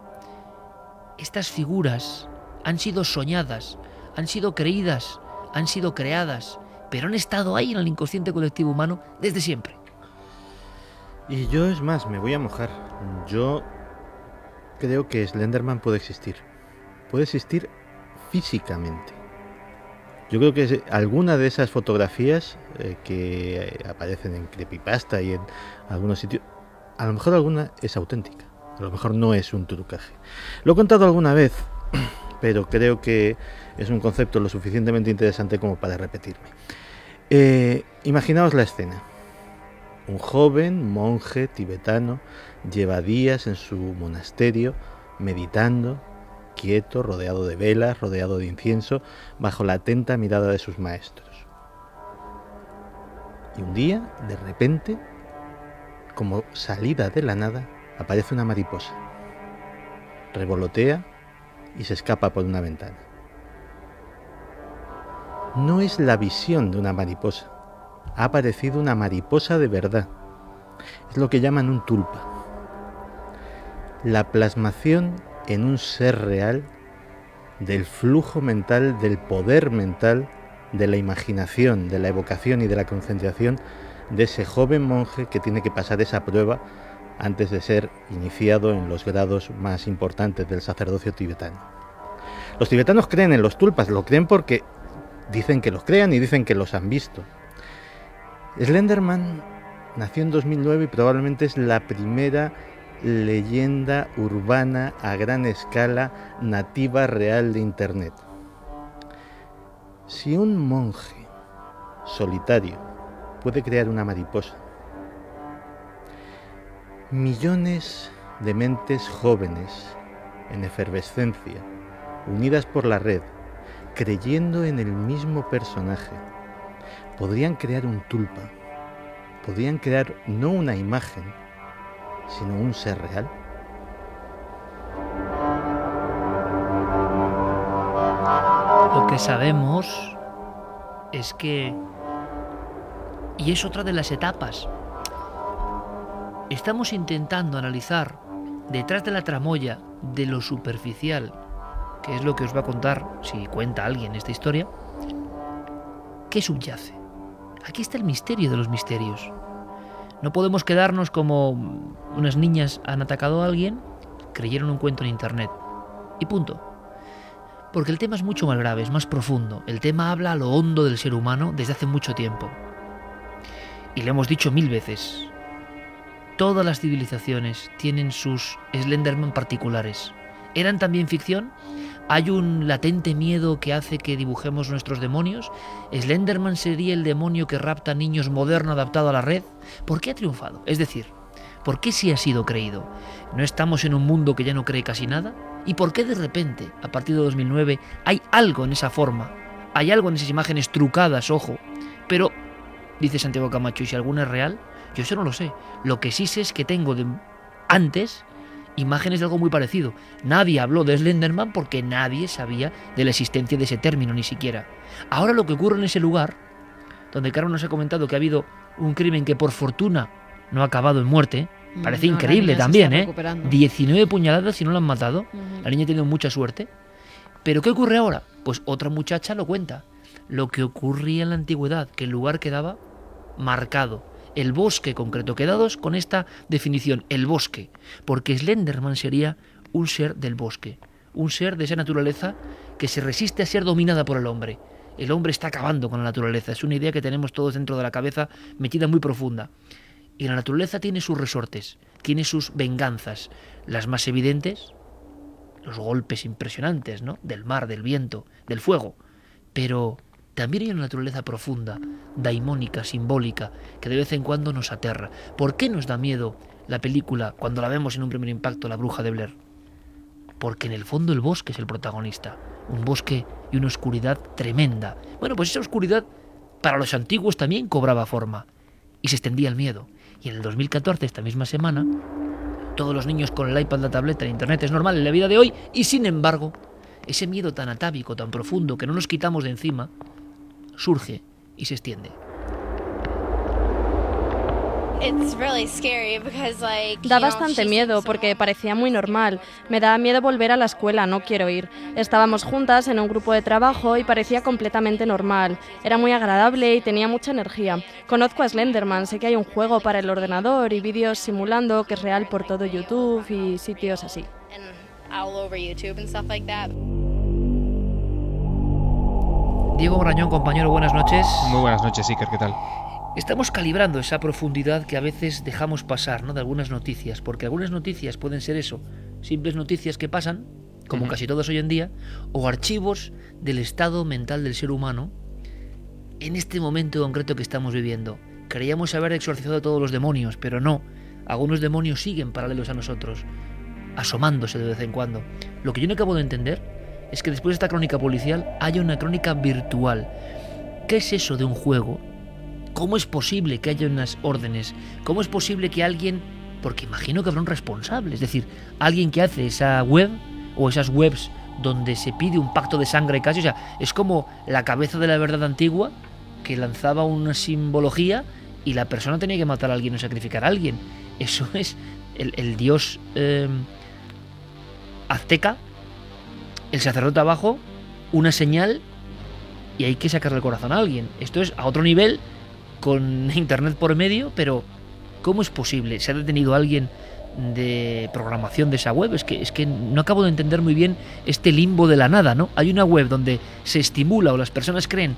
estas figuras han sido soñadas, han sido creídas, han sido creadas, pero han estado ahí en el inconsciente colectivo humano desde siempre. Y yo es más, me voy a mojar. Yo creo que Slenderman puede existir. Puede existir físicamente. Yo creo que alguna de esas fotografías eh, que aparecen en Creepypasta y en algunos sitios, a lo mejor alguna es auténtica. A lo mejor no es un trucaje. Lo he contado alguna vez pero creo que es un concepto lo suficientemente interesante como para repetirme. Eh, imaginaos la escena. Un joven monje tibetano lleva días en su monasterio meditando, quieto, rodeado de velas, rodeado de incienso, bajo la atenta mirada de sus maestros. Y un día, de repente, como salida de la nada, aparece una mariposa. Revolotea y se escapa por una ventana. No es la visión de una mariposa. Ha aparecido una mariposa de verdad. Es lo que llaman un tulpa. La plasmación en un ser real del flujo mental, del poder mental, de la imaginación, de la evocación y de la concentración de ese joven monje que tiene que pasar esa prueba antes de ser iniciado en los grados más importantes del sacerdocio tibetano. Los tibetanos creen en los tulpas, lo creen porque dicen que los crean y dicen que los han visto. Slenderman nació en 2009 y probablemente es la primera leyenda urbana a gran escala nativa real de Internet. Si un monje solitario puede crear una mariposa, Millones de mentes jóvenes en efervescencia, unidas por la red, creyendo en el mismo personaje, podrían crear un tulpa, podrían crear no una imagen, sino un ser real. Lo que sabemos es que, y es otra de las etapas estamos intentando analizar detrás de la tramoya de lo superficial, que es lo que os va a contar, si cuenta alguien esta historia, ¿Qué subyace? Aquí está el misterio de los misterios. No podemos quedarnos como unas niñas han atacado a alguien, creyeron un cuento en internet. Y punto. Porque el tema es mucho más grave, es más profundo. El tema habla a lo hondo del ser humano desde hace mucho tiempo. Y lo hemos dicho mil veces. Todas las civilizaciones tienen sus Slenderman particulares. ¿Eran también ficción? ¿Hay un latente miedo que hace que dibujemos nuestros demonios? ¿Slenderman sería el demonio que rapta niños moderno adaptado a la red? ¿Por qué ha triunfado? Es decir, ¿por qué sí ha sido creído? ¿No estamos en un mundo que ya no cree casi nada? ¿Y por qué de repente, a partir de 2009, hay algo en esa forma? Hay algo en esas imágenes trucadas, ojo. Pero, dice Santiago Camacho, ¿y si alguna es real? Yo eso no lo sé. Lo que sí sé es que tengo de antes imágenes de algo muy parecido. Nadie habló de Slenderman porque nadie sabía de la existencia de ese término ni siquiera. Ahora lo que ocurre en ese lugar, donde Carlos nos ha comentado que ha habido un crimen que por fortuna no ha acabado en muerte, mm, parece increíble también, ¿eh? 19 puñaladas y no lo han matado. La niña ha tenido mucha suerte. Pero ¿qué ocurre ahora? Pues otra muchacha lo cuenta. Lo que ocurría en la antigüedad, que el lugar quedaba marcado el bosque concreto. Quedados con esta definición, el bosque, porque Slenderman sería un ser del bosque, un ser de esa naturaleza que se resiste a ser dominada por el hombre. El hombre está acabando con la naturaleza, es una idea que tenemos todos dentro de la cabeza metida muy profunda. Y la naturaleza tiene sus resortes, tiene sus venganzas, las más evidentes, los golpes impresionantes, ¿no? Del mar, del viento, del fuego. Pero también hay una naturaleza profunda, daimónica, simbólica, que de vez en cuando nos aterra. ¿Por qué nos da miedo la película cuando la vemos en un primer impacto, La Bruja de Blair? Porque en el fondo el bosque es el protagonista. Un bosque y una oscuridad tremenda. Bueno, pues esa oscuridad para los antiguos también cobraba forma. Y se extendía el miedo. Y en el 2014, esta misma semana, todos los niños con el iPad, la tableta, el Internet es normal en la vida de hoy. Y sin embargo, ese miedo tan atávico, tan profundo, que no nos quitamos de encima, surge y se extiende. Da bastante miedo porque parecía muy normal. Me da miedo volver a la escuela, no quiero ir. Estábamos juntas en un grupo de trabajo y parecía completamente normal. Era muy agradable y tenía mucha energía. Conozco a Slenderman, sé que hay un juego para el ordenador y vídeos simulando que es real por todo YouTube y sitios así. Diego Brañón, compañero, buenas noches. Muy buenas noches, Iker, ¿qué tal? Estamos calibrando esa profundidad que a veces dejamos pasar, ¿no? De algunas noticias, porque algunas noticias pueden ser eso, simples noticias que pasan, como casi todas hoy en día, o archivos del estado mental del ser humano en este momento concreto que estamos viviendo. Creíamos haber exorcizado a todos los demonios, pero no. Algunos demonios siguen paralelos a nosotros, asomándose de vez en cuando. Lo que yo no acabo de entender es que después de esta crónica policial haya una crónica virtual. ¿Qué es eso de un juego? ¿Cómo es posible que haya unas órdenes? ¿Cómo es posible que alguien, porque imagino que habrá un responsable, es decir, alguien que hace esa web o esas webs donde se pide un pacto de sangre casi, o sea, es como la cabeza de la verdad antigua que lanzaba una simbología y la persona tenía que matar a alguien o sacrificar a alguien. Eso es el, dios eh, azteca el sacerdote abajo, una señal y hay que sacarle el corazón a alguien. Esto es a otro nivel, con internet por medio, pero ¿cómo es posible? ¿Se ha detenido alguien de programación de esa web? Es que, es que no acabo de entender muy bien este limbo de la nada, ¿no? Hay una web donde se estimula o las personas creen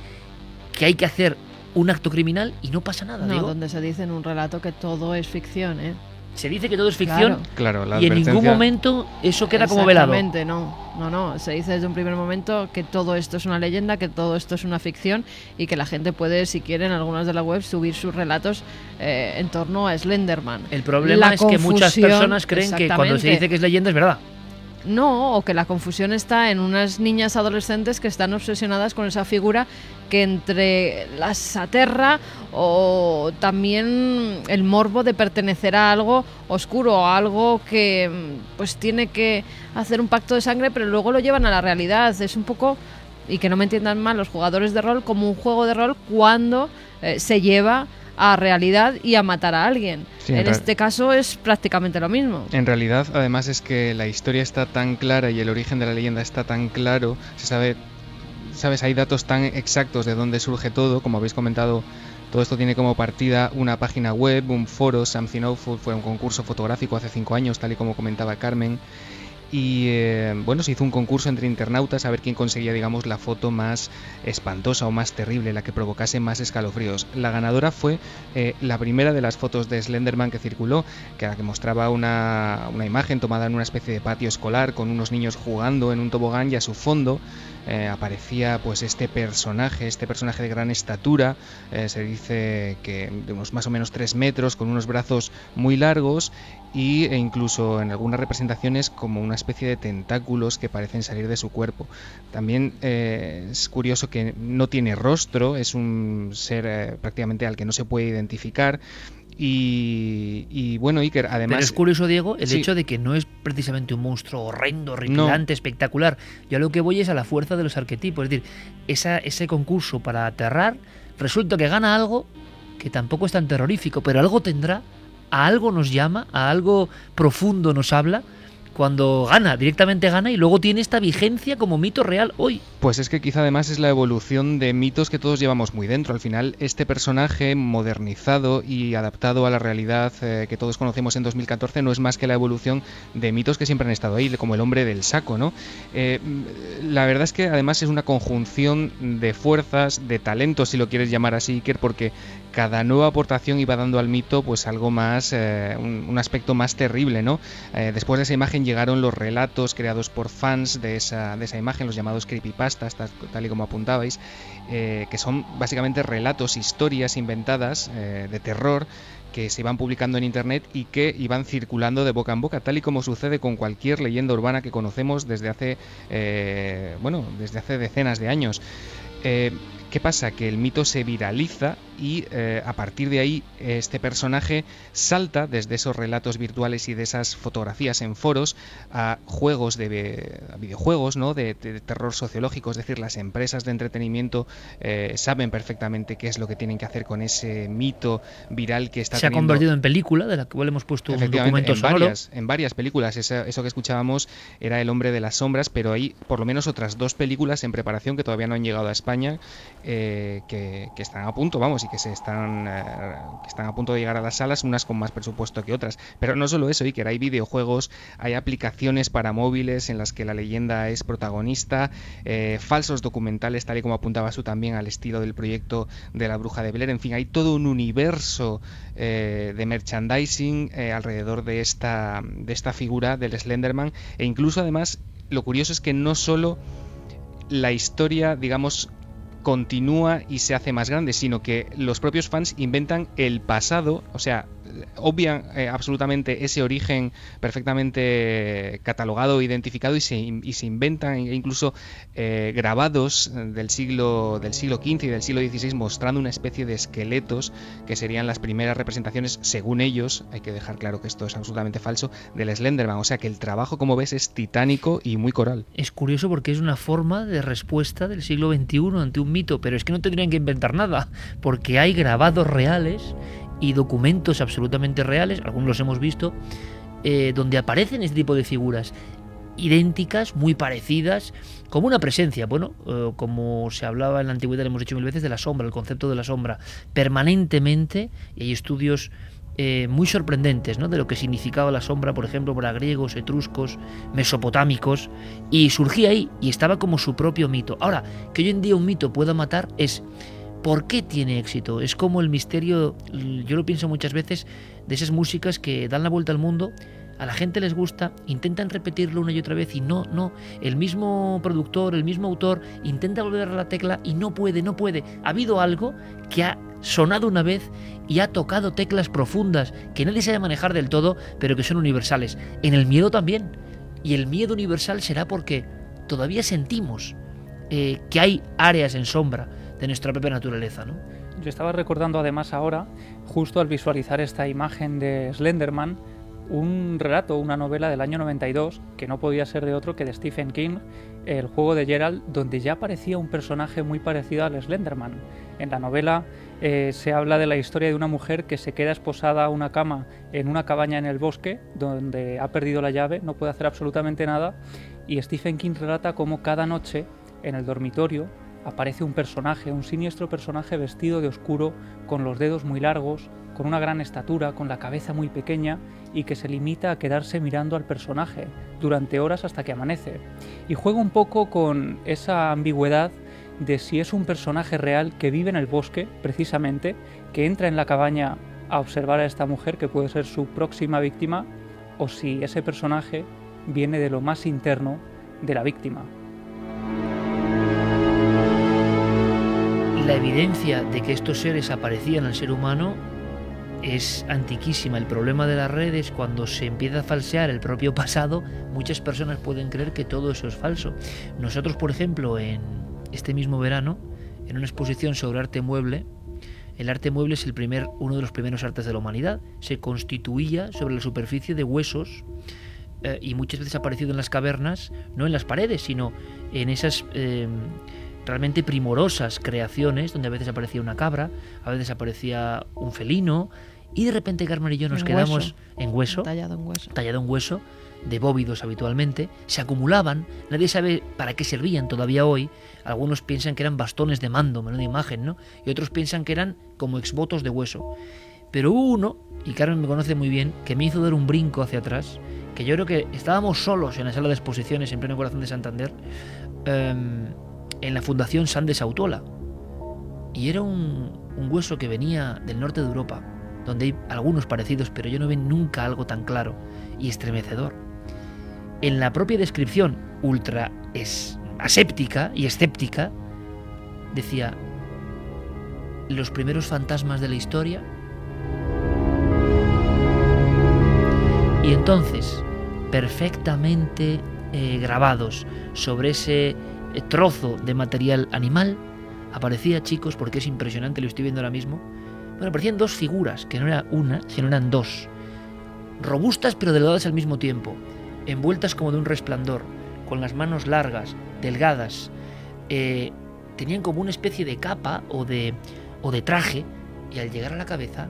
que hay que hacer un acto criminal y no pasa nada. No, donde se dice en un relato que todo es ficción, ¿eh? Se dice que todo es ficción claro. y en ningún momento eso queda como velado. Exactamente, no, no, no. Se dice desde un primer momento que todo esto es una leyenda, que todo esto es una ficción y que la gente puede, si quiere, en algunas de las webs subir sus relatos eh, en torno a Slenderman. El problema es que muchas personas creen que cuando se dice que es leyenda es verdad. No, o que la confusión está en unas niñas adolescentes que están obsesionadas con esa figura que entre las aterra o también el morbo de pertenecer a algo oscuro, a algo que pues tiene que hacer un pacto de sangre, pero luego lo llevan a la realidad. Es un poco, y que no me entiendan mal los jugadores de rol, como un juego de rol cuando eh, se lleva a realidad y a matar a alguien. en, este caso es prácticamente lo mismo. En realidad, además es que la historia está tan clara y el origen de la leyenda está tan claro, se sabe sabes, hay datos tan exactos de dónde surge todo, como habéis comentado. Todo esto tiene como partida una página web, un foro, Something Awful, fue un concurso fotográfico hace cinco años, tal y como comentaba Carmen y eh, bueno, se hizo un concurso entre internautas a ver quién conseguía, digamos, la foto más espantosa o más terrible, la que provocase más escalofríos. La ganadora fue eh, la primera de las fotos de Slenderman que circuló, que, que mostraba una, una, imagen tomada en una especie de patio escolar con unos niños jugando en un tobogán y a su fondo eh, aparecía pues este personaje, este personaje de gran estatura, se dice que de unos más o menos 3 metros, con unos brazos muy largos y, e incluso en algunas representaciones como una especie de tentáculos que parecen salir de su cuerpo. También eh, es curioso que no tiene rostro, es un ser eh, prácticamente al que no se puede identificar. Y, bueno, Iker, además. Pero es curioso, Diego, el hecho de que no es precisamente un monstruo horrendo, horripilante, espectacular. Yo a lo que voy es a la fuerza de los arquetipos. Es decir, esa, ese concurso para aterrar, resulta que gana algo que tampoco es tan terrorífico, pero algo tendrá, a algo nos llama, a algo profundo nos habla cuando gana, directamente gana y luego tiene esta vigencia como mito real hoy. Pues es que quizá además es la evolución de mitos que todos llevamos muy dentro. Al final, este personaje modernizado y adaptado a la realidad eh, que todos conocemos en 2014 no es más que la evolución de mitos que siempre han estado ahí, como el hombre del saco, ¿no? Eh, la verdad es que además es una conjunción de fuerzas, de talentos, si lo quieres llamar así, Iker, porque cada nueva aportación iba dando al mito pues algo más, eh, un, aspecto más terrible, ¿no? después de esa imagen llegaron los relatos creados por fans de esa, de esa imagen, los llamados creepypastas, tal y como apuntabais, eh, que son básicamente relatos, historias inventadas eh, de terror que se iban publicando en internet y que iban circulando de boca en boca, tal y como sucede con cualquier leyenda urbana que conocemos desde hace, eh, bueno, desde hace decenas de años. ¿Qué pasa? Que el mito se viraliza y eh, a partir de ahí este personaje salta desde esos relatos virtuales y de esas fotografías en foros a juegos de videojuegos, ¿no? De, terror sociológico, es decir, las empresas de entretenimiento eh, saben perfectamente qué es lo que tienen que hacer con ese mito viral que está se ha convertido en película de la cual hemos puesto un documento en varias, en varias películas. Eso, eso que escuchábamos era El hombre de las sombras, pero hay por lo menos otras dos películas en preparación que todavía no han llegado a España eh, que, están a punto, vamos, y que se están, eh, que están a punto de llegar a las salas, unas con más presupuesto que otras. Pero no solo eso, Iker, hay videojuegos, hay aplicaciones para móviles en las que la leyenda es protagonista, eh, falsos documentales, tal y como apuntaba tú también al estilo del proyecto de la Bruja de Blair. En fin, hay todo un universo de merchandising alrededor de esta, de esta figura del Slenderman e incluso además lo curioso es que no solo la historia, digamos, continúa y se hace más grande, sino que los propios fans inventan el pasado, o sea, obvian eh, absolutamente ese origen perfectamente catalogado, identificado y se, inventan incluso eh, grabados del siglo, del siglo XV y del siglo XVI mostrando una especie de esqueletos que serían las primeras representaciones, según ellos, hay que dejar claro que esto es absolutamente falso, del Slenderman. O sea que el trabajo, como ves, es titánico y muy coral. Es curioso porque es una forma de respuesta del siglo XXI ante un mito, pero es que no tendrían que inventar nada, porque hay grabados reales y documentos absolutamente reales, algunos los hemos visto, eh, donde aparecen este tipo de figuras idénticas, muy parecidas, como una presencia, bueno, eh, como se hablaba en la antigüedad, hemos dicho mil veces, de la sombra, el concepto de la sombra, permanentemente, y hay estudios eh, muy sorprendentes ¿no? de lo que significaba la sombra, por ejemplo, para griegos, etruscos, mesopotámicos, y surgía ahí y estaba como su propio mito. Ahora, que hoy en día un mito pueda matar es ¿Por qué tiene éxito? Es como el misterio, yo lo pienso muchas veces, de esas músicas que dan la vuelta al mundo, a la gente les gusta, intentan repetirlo una y otra vez y no, no, el mismo productor, el mismo autor intenta volver a la tecla y no puede, no puede. Ha habido algo que ha sonado una vez y ha tocado teclas profundas que nadie sabe manejar del todo, pero que son universales. En el miedo también. Y el miedo universal será porque todavía sentimos eh, que hay áreas en sombra de nuestra propia naturaleza. ¿no? Yo estaba recordando además ahora, justo al visualizar esta imagen de Slenderman, un relato, una novela del año 92, que no podía ser de otro que de Stephen King, el juego de Gerald, donde ya aparecía un personaje muy parecido al Slenderman. En la novela eh, se habla de la historia de una mujer que se queda esposada a una cama en una cabaña en el bosque, donde ha perdido la llave, no puede hacer absolutamente nada, y Stephen King relata cómo cada noche en el dormitorio aparece un personaje, un siniestro personaje vestido de oscuro, con los dedos muy largos, con una gran estatura, con la cabeza muy pequeña y que se limita a quedarse mirando al personaje durante horas hasta que amanece. Y juega un poco con esa ambigüedad de si es un personaje real que vive en el bosque, precisamente, que entra en la cabaña a observar a esta mujer que puede ser su próxima víctima, o si ese personaje viene de lo más interno de la víctima. La evidencia de que estos seres aparecían al ser humano es antiquísima. El problema de las redes, cuando se empieza a falsear el propio pasado, muchas personas pueden creer que todo eso es falso. Nosotros, por ejemplo, en este mismo verano, en una exposición sobre arte mueble, el arte mueble es el primer, uno de los primeros artes de la humanidad. Se constituía sobre la superficie de huesos eh, y muchas veces ha aparecido en las cavernas, no en las paredes, sino en esas eh, realmente primorosas creaciones, donde a veces aparecía una cabra, a veces aparecía un felino, y de repente Carmen y yo nos quedamos en hueso, tallado en hueso, tallado en hueso, de bóvidos habitualmente, se acumulaban, nadie sabe para qué servían todavía hoy, algunos piensan que eran bastones de mando, menuda imagen, ¿no? Y otros piensan que eran como exvotos de hueso. Pero hubo uno, y Carmen me conoce muy bien, que me hizo dar un brinco hacia atrás, que yo creo que estábamos solos en la sala de exposiciones en pleno corazón de Santander, em, en la Fundación Sandes Autola. Y era un, hueso que venía del norte de Europa, donde hay algunos parecidos, pero yo no vi nunca algo tan claro y estremecedor. En la propia descripción, ultra es, aséptica y escéptica, decía, los primeros fantasmas de la historia. Y entonces, perfectamente eh, grabados sobre ese trozo de material animal, aparecía, chicos, porque es impresionante, lo estoy viendo ahora mismo, bueno, aparecían dos figuras, que no era una, sino eran dos, robustas pero delgadas al mismo tiempo, envueltas como de un resplandor, con las manos largas, delgadas, eh, tenían como una especie de capa o de, o de traje, y al llegar a la cabeza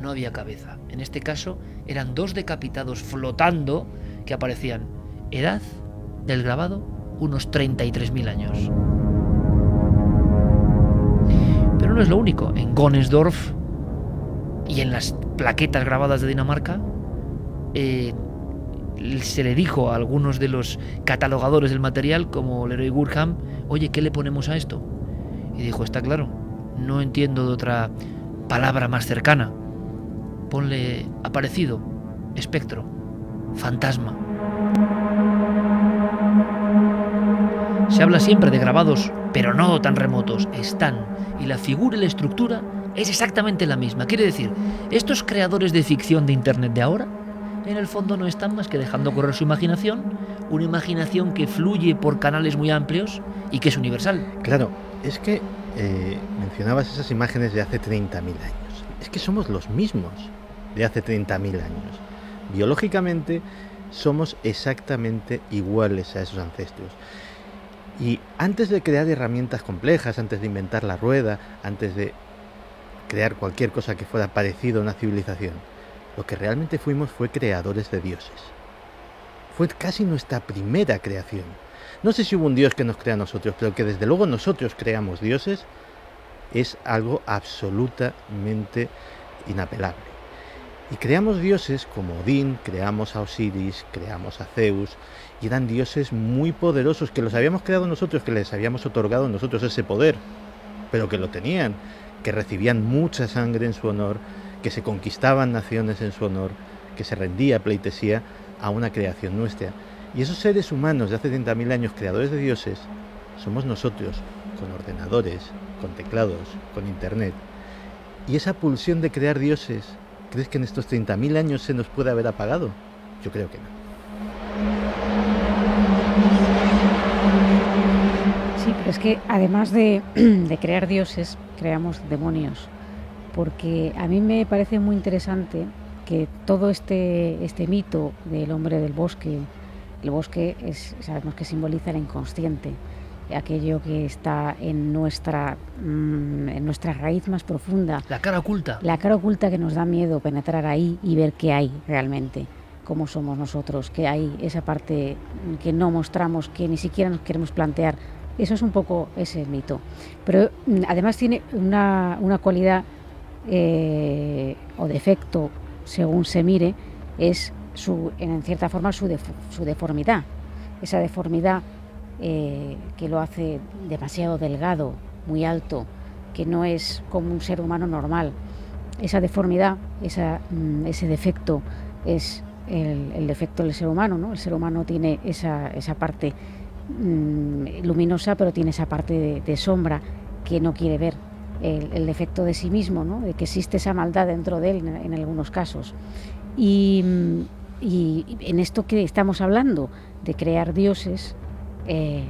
no había cabeza. En este caso eran dos decapitados flotando que aparecían. Edad del grabado unos 33.000 años. Pero no es lo único. En Gonesdorf y en las plaquetas grabadas de Dinamarca, eh, se le dijo a algunos de los catalogadores del material, como Leroy Gurham, oye, ¿qué le ponemos a esto? Y dijo, está claro, no entiendo de otra palabra más cercana. Ponle aparecido, espectro, fantasma. Se habla siempre de grabados, pero no tan remotos. Están. Y la figura y la estructura es exactamente la misma. Quiere decir, estos creadores de ficción de Internet de ahora, en el fondo no están más que dejando correr su imaginación, una imaginación que fluye por canales muy amplios y que es universal. Claro, es que eh, mencionabas esas imágenes de hace 30.000 años. Es que somos los mismos de hace 30.000 años. Biológicamente somos exactamente iguales a esos ancestros. Y antes de crear herramientas complejas, antes de inventar la rueda, antes de crear cualquier cosa que fuera parecido a una civilización, lo que realmente fuimos fue creadores de dioses. Fue casi nuestra primera creación. No sé si hubo un dios que nos crea a nosotros, pero que desde luego nosotros creamos dioses es algo absolutamente inapelable. Y creamos dioses como Odín, creamos a Osiris, creamos a Zeus, y eran dioses muy poderosos que los habíamos creado nosotros, que les habíamos otorgado nosotros ese poder, pero que lo tenían, que recibían mucha sangre en su honor, que se conquistaban naciones en su honor, que se rendía pleitesía a una creación nuestra. Y esos seres humanos de hace 30.000 años, creadores de dioses, somos nosotros, con ordenadores, con teclados, con internet. Y esa pulsión de crear dioses, ¿crees que en estos 30.000 años se nos puede haber apagado? Yo creo que no. Es que además de, crear dioses, creamos demonios. Porque a mí me parece muy interesante que todo este, este mito del hombre del bosque, el bosque es, sabemos que simboliza el inconsciente, aquello que está en nuestra, mm, en nuestra raíz más profunda. La cara oculta. La cara oculta que nos da miedo penetrar ahí y ver qué hay realmente cómo somos nosotros, que hay esa parte que no mostramos, que ni siquiera nos queremos plantear Eso es un poco ese mito. Pero mm, además tiene una, cualidad eh, o defecto, según se mire, es su, en cierta forma su, su deformidad. Esa deformidad eh, que lo hace demasiado delgado, muy alto, que no es como un ser humano normal. Esa deformidad, esa, mm, ese defecto es el, defecto del ser humano. ¿no? El ser humano tiene esa, esa parte mm, luminosa, pero tiene esa parte de, sombra que no quiere ver. El, defecto de sí mismo, ¿no? de que existe esa maldad dentro de él en, algunos casos. Y, mm, y, en esto que estamos hablando, de crear dioses, eh,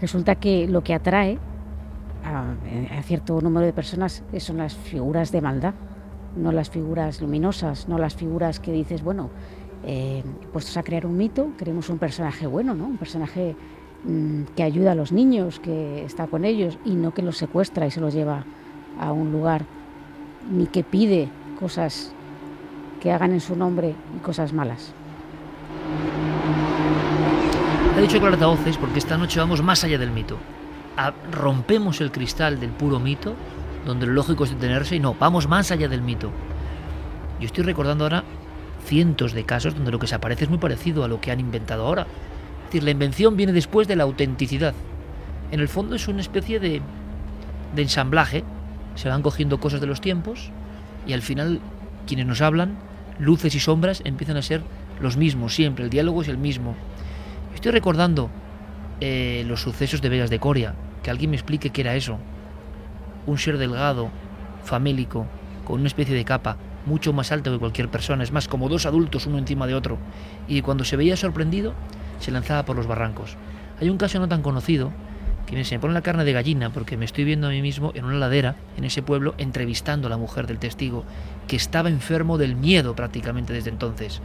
resulta que lo que atrae a, cierto número de personas son las figuras de maldad, no las figuras luminosas, no las figuras que dices, bueno, eh, puestos a crear un mito, queremos un personaje bueno, ¿no? un personaje mm, que ayuda a los niños, que está con ellos y no que los secuestra y se los lleva a un lugar, ni que pide cosas que hagan en su nombre y cosas malas. Ha dicho Clara Voces porque esta noche vamos más allá del mito rompemos el cristal del puro mito, donde lo lógico es detenerse, y no, vamos más allá del mito. Yo estoy recordando ahora cientos de casos donde lo que se aparece es muy parecido a lo que han inventado ahora. Es decir, la invención viene después de la autenticidad. En el fondo es una especie de, ensamblaje. Se van cogiendo cosas de los tiempos y al final quienes nos hablan, luces y sombras, empiezan a ser los mismos siempre. El diálogo es el mismo. Estoy recordando eh, los sucesos de Vegas de Coria, que alguien me explique qué era eso. Un ser delgado, famélico, con una especie de capa, mucho más alto que cualquier persona, es más, como dos adultos uno encima de otro, y cuando se veía sorprendido, se lanzaba por los barrancos. Hay un caso no tan conocido, que se me pone la carne de gallina, porque me estoy viendo a mí mismo en una ladera, en ese pueblo, entrevistando a la mujer del testigo, que estaba enfermo del miedo prácticamente desde entonces.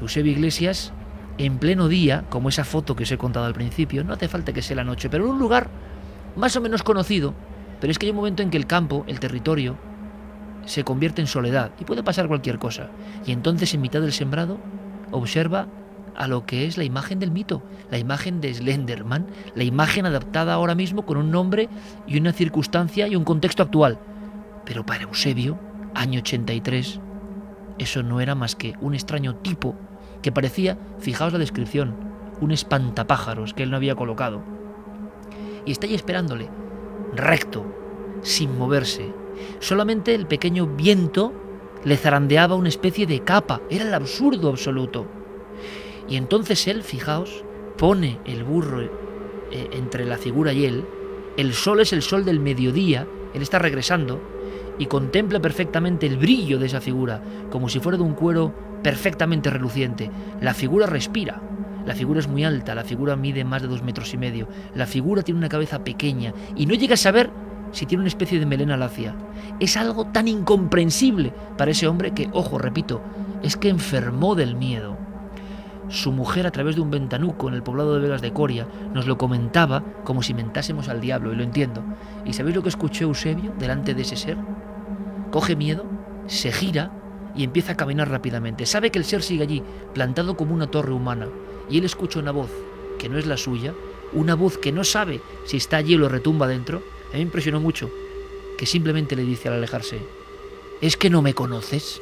Eusebio Iglesias en pleno día, como esa foto que os he contado al principio, no hace falta que sea la noche, pero en un lugar más o menos conocido, pero es que hay un momento en que el campo, el territorio, se convierte en soledad y puede pasar cualquier cosa. Y entonces en mitad del sembrado observa a lo que es la imagen del mito, la imagen de Slenderman, la imagen adaptada ahora mismo con un nombre y una circunstancia y un contexto actual. Pero para Eusebio, año 83, eso no era más que un extraño tipo que parecía, fijaos la descripción, un espantapájaros que él no había colocado. Y está ahí esperándole, recto, sin moverse. Solamente el pequeño viento le zarandeaba una especie de capa, era el absurdo absoluto. Y entonces él, fijaos, pone el burro eh, entre la figura y él, el sol es el sol del mediodía, él está regresando, y contempla perfectamente el brillo de esa figura, como si fuera de un cuero perfectamente reluciente. La figura respira. La figura es muy alta, la figura mide más de dos metros y medio, la figura tiene una cabeza pequeña y no llega a saber si tiene una especie de melena lacia. Es algo tan incomprensible para ese hombre que, ojo, repito, es que enfermó del miedo. Su mujer, a través de un ventanuco en el poblado de Vegas de Coria, nos lo comentaba como si mentásemos al diablo, y lo entiendo. ¿Y sabéis lo que escuchó Eusebio delante de ese ser? Coge miedo, se gira y empieza a caminar rápidamente. Sabe que el ser sigue allí, plantado como una torre humana, y él escucha una voz que no es la suya, una voz que no sabe si está allí o lo retumba dentro. A mí me impresionó mucho, que simplemente le dice al alejarse, ¿es que no me conoces?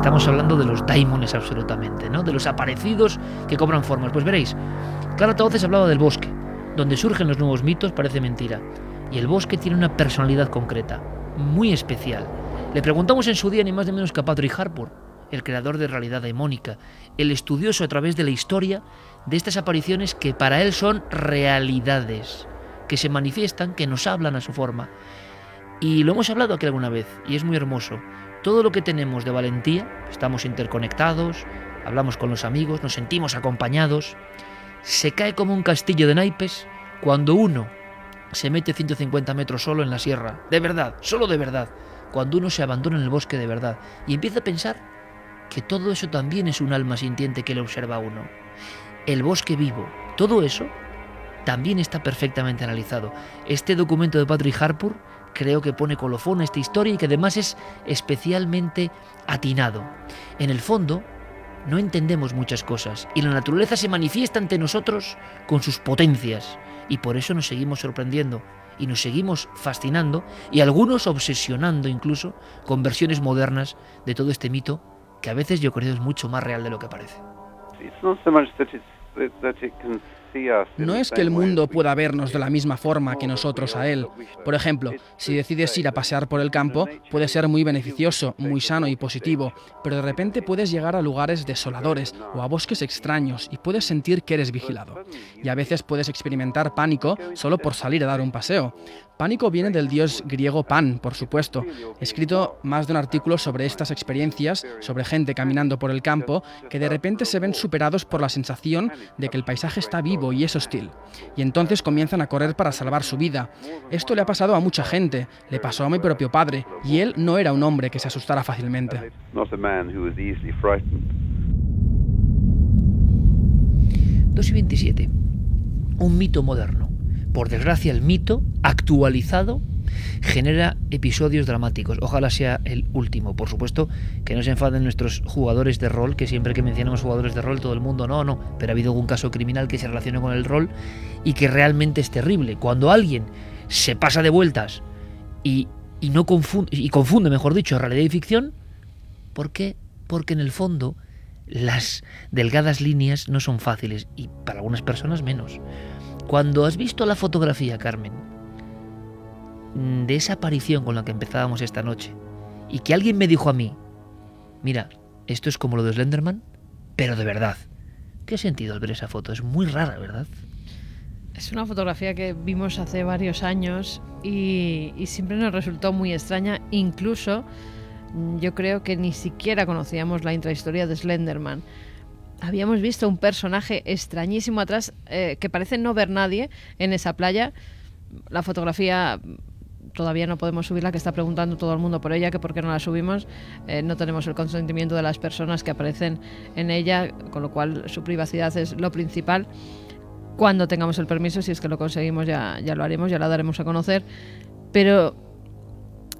Estamos hablando de los daimones absolutamente, ¿no? De los aparecidos que cobran formas. Pues veréis, Clara Tauces hablaba del bosque, donde surgen los nuevos mitos, parece mentira. Y el bosque tiene una personalidad concreta, muy especial. Le preguntamos en su día ni más ni menos que a Patrick Harpur, el creador de Realidad Daimónica, el estudioso a través de la historia de estas apariciones que para él son realidades, que se manifiestan, que nos hablan a su forma. Y lo hemos hablado aquí alguna vez, y es muy hermoso. Todo lo que tenemos de valentía, estamos interconectados, hablamos con los amigos, nos sentimos acompañados, se cae como un castillo de naipes cuando uno se mete 150 metros solo en la sierra, de verdad, solo de verdad, cuando uno se abandona en el bosque de verdad y empieza a pensar que todo eso también es un alma sintiente que le observa a uno. El bosque vivo, todo eso también está perfectamente analizado. Este documento de Patrick Harpur creo que pone colofón a esta historia y que además es especialmente atinado. En el fondo, no entendemos muchas cosas y la naturaleza se manifiesta ante nosotros con sus potencias y por eso nos seguimos sorprendiendo y nos seguimos fascinando y algunos obsesionando incluso con versiones modernas de todo este mito que a veces yo creo es mucho más real de lo que parece. No es que el mundo pueda vernos de la misma forma que nosotros a él. Por ejemplo, si decides ir a pasear por el campo, puede ser muy beneficioso, muy sano y positivo, pero de repente puedes llegar a lugares desoladores o a bosques extraños y puedes sentir que eres vigilado. Y a veces puedes experimentar pánico solo por salir a dar un paseo. Pánico viene del dios griego Pan, por supuesto. He escrito más de un artículo sobre estas experiencias, sobre gente caminando por el campo, que de repente se ven superados por la sensación de que el paisaje está vivo y es hostil. Y entonces comienzan a correr para salvar su vida. Esto le ha pasado a mucha gente, le pasó a mi propio padre, y él no era un hombre que se asustara fácilmente. 2 y 27. Un mito moderno. Por desgracia, el mito actualizado genera episodios dramáticos. Ojalá sea el último. Por supuesto, que no se enfaden nuestros jugadores de rol, que siempre que mencionamos jugadores de rol, todo el mundo no, no. Pero ha habido algún caso criminal que se relacione con el rol y que realmente es terrible. Cuando alguien se pasa de vueltas y, no confunde, y confunde, mejor dicho, realidad y ficción, ¿por qué? Porque en el fondo las delgadas líneas no son fáciles y para algunas personas menos. Cuando has visto la fotografía, Carmen, de esa aparición con la que empezábamos esta noche, y que alguien me dijo a mí, mira, esto es como lo de Slenderman, pero de verdad. ¿Qué sentido al ver esa foto? Es muy rara, ¿verdad? Es una fotografía que vimos hace varios años y, y, siempre nos resultó muy extraña. Incluso yo creo que ni siquiera conocíamos la intrahistoria de Slenderman habíamos visto un personaje extrañísimo atrás eh, que parece no ver nadie en esa playa. La fotografía todavía no podemos subirla, que está preguntando todo el mundo por ella, que por qué no la subimos. Eh, no tenemos el consentimiento de las personas que aparecen en ella, con lo cual su privacidad es lo principal. Cuando tengamos el permiso, si es que lo conseguimos, ya, ya lo haremos, ya la daremos a conocer. Pero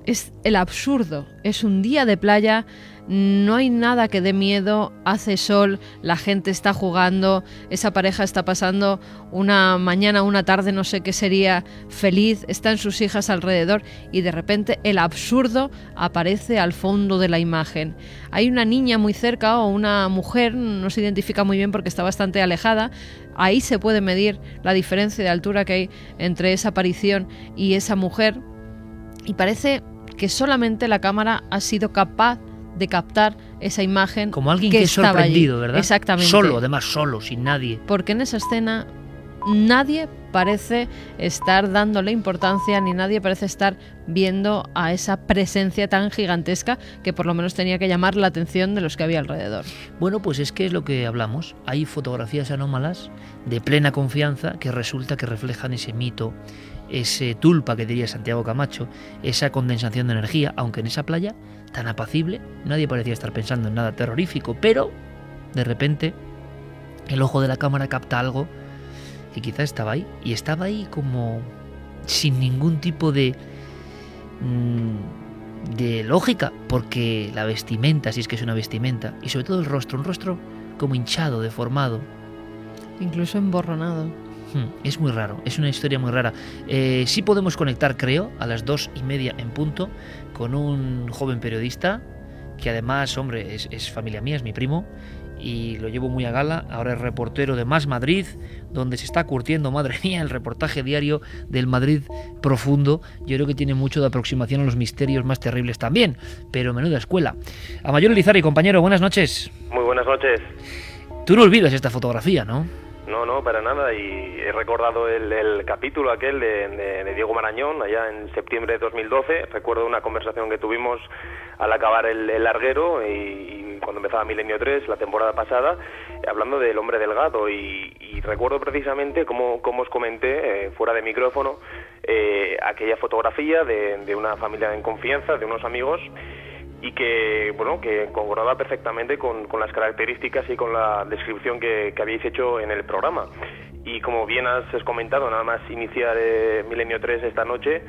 es el absurdo. Es un día de playa no hay nada que dé miedo, hace sol, la gente está jugando, esa pareja está pasando una mañana, una tarde, no sé qué sería, feliz, están sus hijas alrededor y de repente el absurdo aparece al fondo de la imagen. Hay una niña muy cerca o una mujer, no se identifica muy bien porque está bastante alejada, ahí se puede medir la diferencia de altura que hay entre esa aparición y esa mujer y parece que solamente la cámara ha sido capaz de captar esa imagen. Como alguien que, es sorprendido, ¿verdad? Exactamente. Solo, además, solo, sin nadie. Porque en esa escena nadie parece estar dándole importancia ni nadie parece estar viendo a esa presencia tan gigantesca que por lo menos tenía que llamar la atención de los que había alrededor. Bueno, pues es que es lo que hablamos. Hay fotografías anómalas de plena confianza que resulta que reflejan ese mito, ese tulpa que diría Santiago Camacho, esa condensación de energía, aunque en esa playa tan apacible nadie parecía estar pensando en nada terrorífico, pero de repente el ojo de la cámara capta algo que quizá estaba ahí, y estaba ahí como sin ningún tipo de... Mm, de lógica, porque la vestimenta, si es que es una vestimenta, y sobre todo el rostro, un rostro como hinchado, deformado. Incluso emborronado. Hmm, es muy raro, es una historia muy rara. Eh, sí podemos conectar, creo, a las dos y media en punto, con un joven periodista que además, hombre, es, familia mía, es mi primo, y lo llevo muy a gala. Ahora es reportero de Más Madrid, donde se está curtiendo, madre mía, el reportaje diario del Madrid profundo. Yo creo que tiene mucho de aproximación a los misterios más terribles también, pero menuda escuela. A Mayor Elizari, compañero, buenas noches. Muy buenas noches. Tú no olvidas esta fotografía, ¿no? No, no, para nada. Y he recordado el, capítulo aquel de, Diego Marañón, allá en septiembre de 2012. Recuerdo una conversación que tuvimos al acabar el, larguero y, cuando empezaba Milenio 3, la temporada pasada, hablando del hombre delgado. Y, recuerdo precisamente cómo, os comenté, eh, fuera de micrófono, eh, aquella fotografía de, de una familia en confianza, de unos amigos y que bueno que concordaba perfectamente con, con, las características y con la descripción que, que, habéis hecho en el programa y como bien has comentado nada más iniciar eh, Milenio 3 esta noche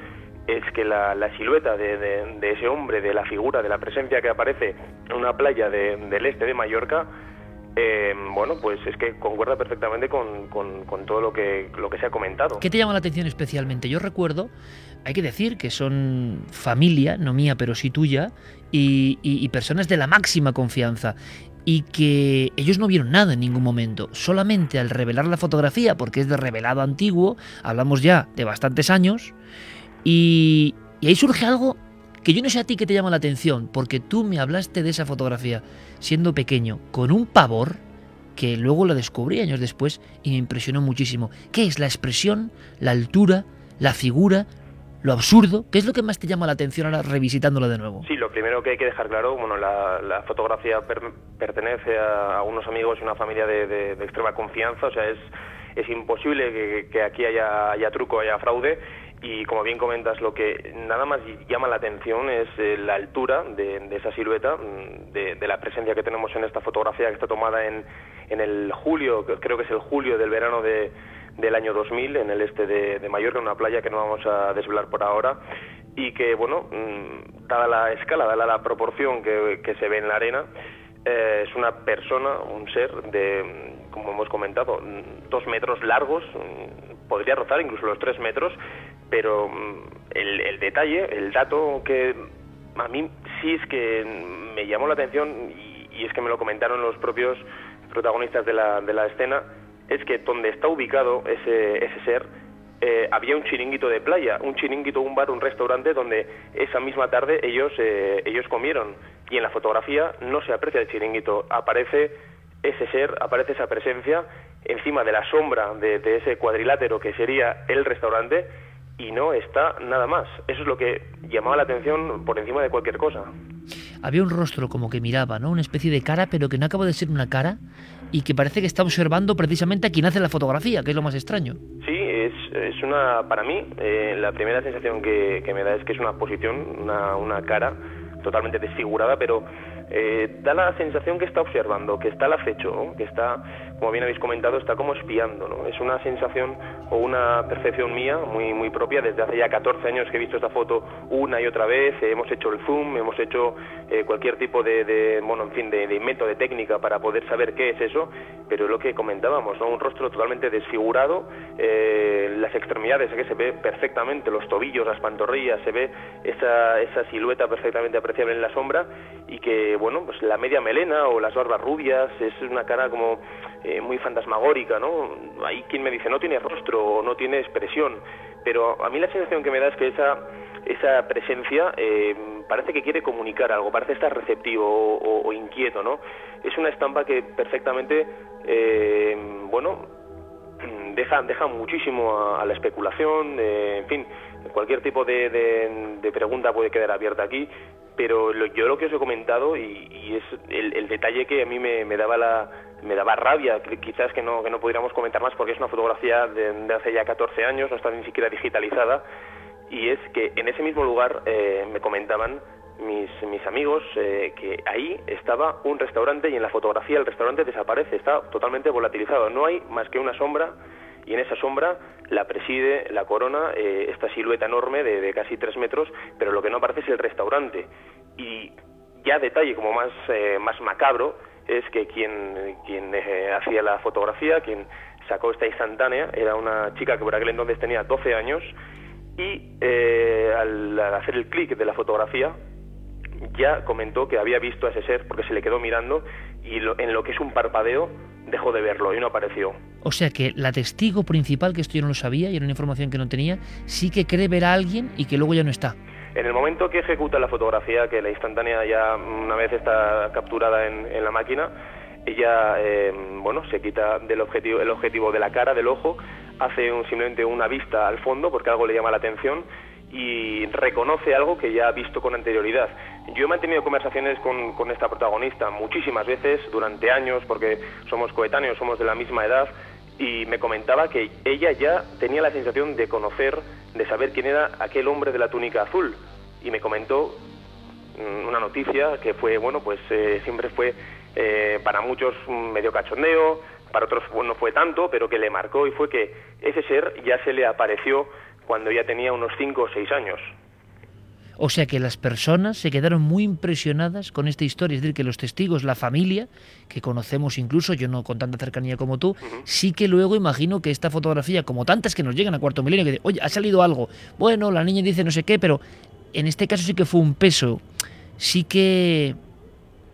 es que la, silueta de, de, ese hombre, de la figura, de la presencia que aparece en una playa del este de Mallorca eh, bueno, pues es que concuerda perfectamente con, con, todo lo que, lo que se ha comentado. ¿Qué te llama la atención especialmente? Yo recuerdo, hay que decir que son familia, no mía, pero sí tuya, y, personas de la máxima confianza y que ellos no vieron nada en ningún momento. Solamente al revelar la fotografía, porque es de revelado antiguo, hablamos ya de bastantes años, y, y ahí surge algo que yo no sé a ti que te llama la atención, porque tú me hablaste de esa fotografía siendo pequeño, con un pavor que luego la descubrí años después y me impresionó muchísimo. ¿Qué es la expresión, la altura, la figura, lo absurdo? ¿Qué es lo que más te llama la atención ahora revisitándola de nuevo? Sí, lo primero que hay que dejar claro, bueno, la, fotografía pertenece a, unos amigos y una familia de, extrema confianza, o sea, es, es imposible que, aquí haya, haya truco, haya fraude y como bien comentas, lo que nada más llama la atención es eh, la altura de, esa silueta, mm, de, la presencia que tenemos en esta fotografía que está tomada en, en el julio, creo que es el julio del verano de, del año 2000, en el este de, Mallorca, una playa que no vamos a desvelar por ahora, y que, bueno, mm, dada la escala, dada la proporción que, que se ve en la arena, eh, es una persona, un ser de, como hemos comentado, dos metros largos, mm, podría rozar incluso los tres metros, pero mm, el, detalle, el dato que a mí sí es que me llamó la atención y, es que me lo comentaron los propios protagonistas de la, de la escena, es que donde está ubicado ese, ese ser, eh, había un chiringuito de playa, un chiringuito, un bar, un restaurante donde esa misma tarde ellos, eh, ellos comieron. Y en la fotografía no se aprecia el chiringuito, aparece ese ser, aparece esa presencia encima de la sombra de, de ese cuadrilátero que sería el restaurante y no está nada más. Eso es lo que llamaba la atención por encima de cualquier cosa. Había un rostro como que miraba, ¿no? Una especie de cara, pero que no acaba de ser una cara y que parece que está observando precisamente a quien hace la fotografía, que es lo más extraño. Sí, es, es una, para mí, eh, la primera sensación que, que, me da es que es una posición, una, una cara totalmente desfigurada, pero eh, da la sensación que está observando, que está al acecho, que está, como bien habéis comentado, está como espiando. ¿no? Es una sensación o una percepción mía muy, muy propia. Desde hace ya 14 años que he visto esta foto una y otra vez, hemos hecho el zoom, hemos hecho eh, cualquier tipo de, bueno, en fin, de, de, de técnica para poder saber qué es eso, pero lo que comentábamos, ¿no? un rostro totalmente desfigurado, eh, las extremidades que se ve perfectamente, los tobillos, las pantorrillas, se ve esa, esa silueta perfectamente apreciable en la sombra y que bueno, pues la media melena o las barbas rubias, es una cara como eh, muy fantasmagórica, ¿no? Hay quien me dice, no tiene rostro o no tiene expresión, pero a mí la sensación que me da es que esa, esa presencia eh, parece que quiere comunicar algo, parece estar receptivo o, inquieto, ¿no? Es una estampa que perfectamente, eh, bueno, deja, deja muchísimo a, la especulación, en fin, cualquier tipo de, de, pregunta puede quedar abierta aquí, pero yo lo que os he comentado y, es el, detalle que a mí me, daba la me daba rabia quizás que no que no pudiéramos comentar más porque es una fotografía de, hace ya 14 años no está ni siquiera digitalizada y es que en ese mismo lugar eh, me comentaban mis, mis amigos eh, que ahí estaba un restaurante y en la fotografía el restaurante desaparece, está totalmente volatilizado, no hay más que una sombra y en esa sombra la preside la corona, eh, esta silueta enorme de, casi tres metros, pero lo que no aparece es el restaurante. Y ya detalle como más, eh, más macabro es que quien, quien eh, hacía la fotografía, quien sacó esta instantánea, era una chica que por aquel entonces tenía 12 años y al, hacer el clic de la fotografía ya comentó que había visto a ese ser porque se le quedó mirando y en lo que es un parpadeo dejó de verlo y no apareció. O sea que la testigo principal, que esto yo no lo sabía y era una información que no tenía, sí que cree ver a alguien y que luego ya no está. En el momento que ejecuta la fotografía, que la instantánea ya una vez está capturada en, la máquina, ella eh, bueno se quita del objetivo el objetivo de la cara del ojo hace un, simplemente una vista al fondo porque algo le llama la atención y reconoce algo que ya ha visto con anterioridad. Yo he mantenido conversaciones con, esta protagonista muchísimas veces durante años porque somos coetáneos, somos de la misma edad y me comentaba que ella ya tenía la sensación de conocer, de saber quién era aquel hombre de la túnica azul y me comentó mm, una noticia que fue, bueno, pues eh, siempre fue eh, para muchos medio cachondeo, para otros no fue tanto, pero que le marcó y fue que ese ser ya se le apareció cuando ya tenía unos 5 o 6 años. O sea que las personas se quedaron muy impresionadas con esta historia, es decir, que los testigos, la familia, que conocemos incluso, yo no con tanta cercanía como tú, sí que luego imagino que esta fotografía, como tantas que nos llegan a cuarto milenio, que oye, ha salido algo, bueno, la niña dice no sé qué, pero en este caso sí que fue un peso, sí que,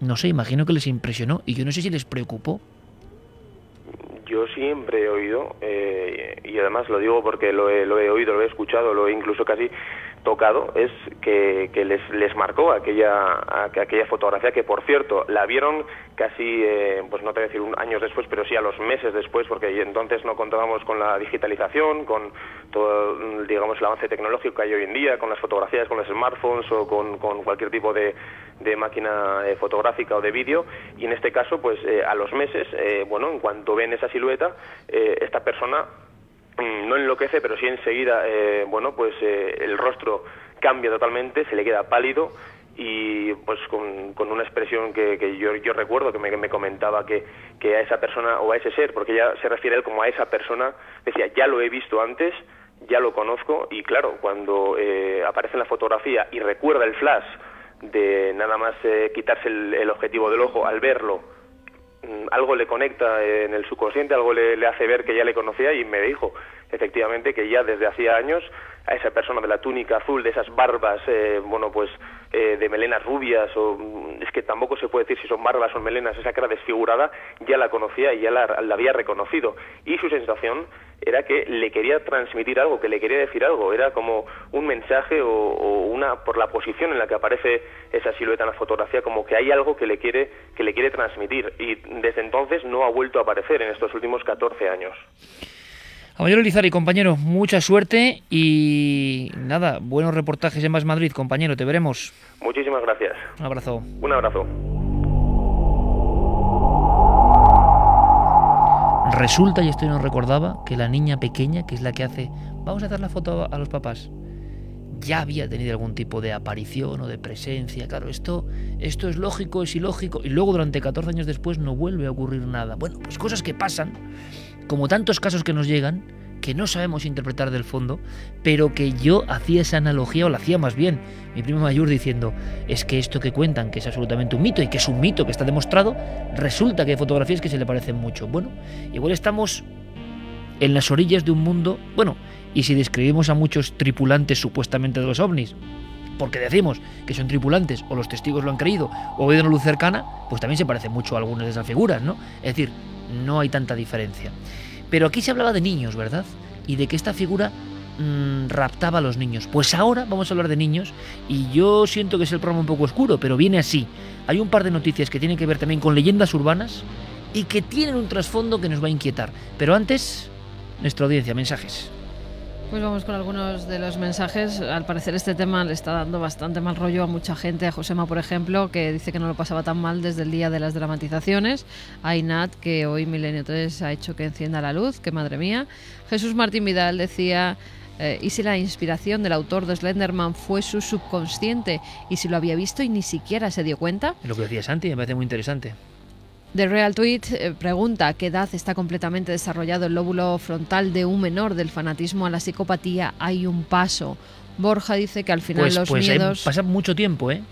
no sé, imagino que les impresionó. Y yo no sé si les preocupó yo siempre he oído, eh, y además lo digo porque lo he, lo he oído, lo he escuchado, lo he incluso casi tocado es que, les, les marcó aquella, aquella fotografía que, por cierto, la vieron casi, eh, pues no te voy a decir un, años después, pero sí a los meses después, porque entonces no contábamos con la digitalización, con todo, digamos, el avance tecnológico que hay hoy en día, con las fotografías, con los smartphones o con, cualquier tipo de, de máquina eh, fotográfica o de vídeo, y en este caso, pues eh, a los meses, bueno, en cuanto ven esa silueta, esta persona no enloquece, pero sí enseguida, eh, bueno, pues eh, el rostro cambia totalmente, se le queda pálido y pues con, una expresión que, yo, yo, recuerdo que me, comentaba que, que, a esa persona o a ese ser, porque ya se refiere él como a esa persona, decía, ya lo he visto antes, ya lo conozco y claro, cuando eh, aparece en la fotografía y recuerda el flash de nada más quitarse el objetivo del ojo al verlo, Mm, algo le conecta en el subconsciente, algo le, hace ver que ya le conocía y me dijo efectivamente que ya desde hacía años a esa persona de la túnica azul, de esas barbas, eh, bueno, pues eh, de melenas rubias, o mm, es que tampoco se puede decir si son barbas o melenas, esa cara desfigurada, ya la conocía y ya la, había reconocido. Y su sensación era que le quería transmitir algo, que le quería decir algo, era como un mensaje o, o, una, por la posición en la que aparece esa silueta en la fotografía, como que hay algo que le quiere, que le quiere transmitir. Y desde entonces no ha vuelto a aparecer en estos últimos 14 años. Caballero Lizari, compañero, mucha suerte y nada, buenos reportajes en Más Madrid, compañero, te veremos. Muchísimas gracias. Un abrazo. Un abrazo. Resulta, y esto no recordaba, que la niña pequeña, que es la que hace, vamos a dar la foto a los papás, ya había tenido algún tipo de aparición o de presencia. Claro, esto, esto es lógico, es ilógico, y luego durante 14 años después no vuelve a ocurrir nada. Bueno, pues cosas que pasan como tantos casos que nos llegan, que no sabemos interpretar del fondo, pero que yo hacía esa analogía, o la hacía más bien, mi primo mayor diciendo, es que esto que cuentan, que es absolutamente un mito, y que es un mito que está demostrado, resulta que hay fotografías que se le parecen mucho. Bueno, igual estamos en las orillas de un mundo, bueno, y si describimos a muchos tripulantes supuestamente de los ovnis, porque decimos que son tripulantes, o los testigos lo han creído, o ven una luz cercana, pues también se parece mucho a algunas de esas figuras, ¿no? Es decir, no hay tanta diferencia. Pero aquí se hablaba de niños, ¿verdad? Y de que esta figura mm, raptaba a los niños. Pues ahora vamos a hablar de niños y yo siento que es el programa un poco oscuro, pero viene así. Hay un par de noticias que tienen que ver también con leyendas urbanas y que tienen un trasfondo que nos va a inquietar. Pero antes, nuestra audiencia, mensajes. Pues vamos con algunos de los mensajes. Al parecer este tema le está dando bastante mal rollo a mucha gente. A Josema, por ejemplo, que dice que no lo pasaba tan mal desde el día de las dramatizaciones. A Inat, que hoy Milenio 3 ha hecho que encienda la luz, que madre mía. Jesús Martín Vidal decía... Eh, ¿Y si la inspiración del autor de Slenderman fue su subconsciente? ¿Y si lo había visto y ni siquiera se dio cuenta? Lo que decía Santi me parece muy interesante. The Real Tweet eh, pregunta qué edad está completamente desarrollado el lóbulo frontal de un menor del fanatismo a la psicopatía. Hay un paso. Borja dice que al final pues, los pues miedos. pasa mucho tiempo, ¿eh?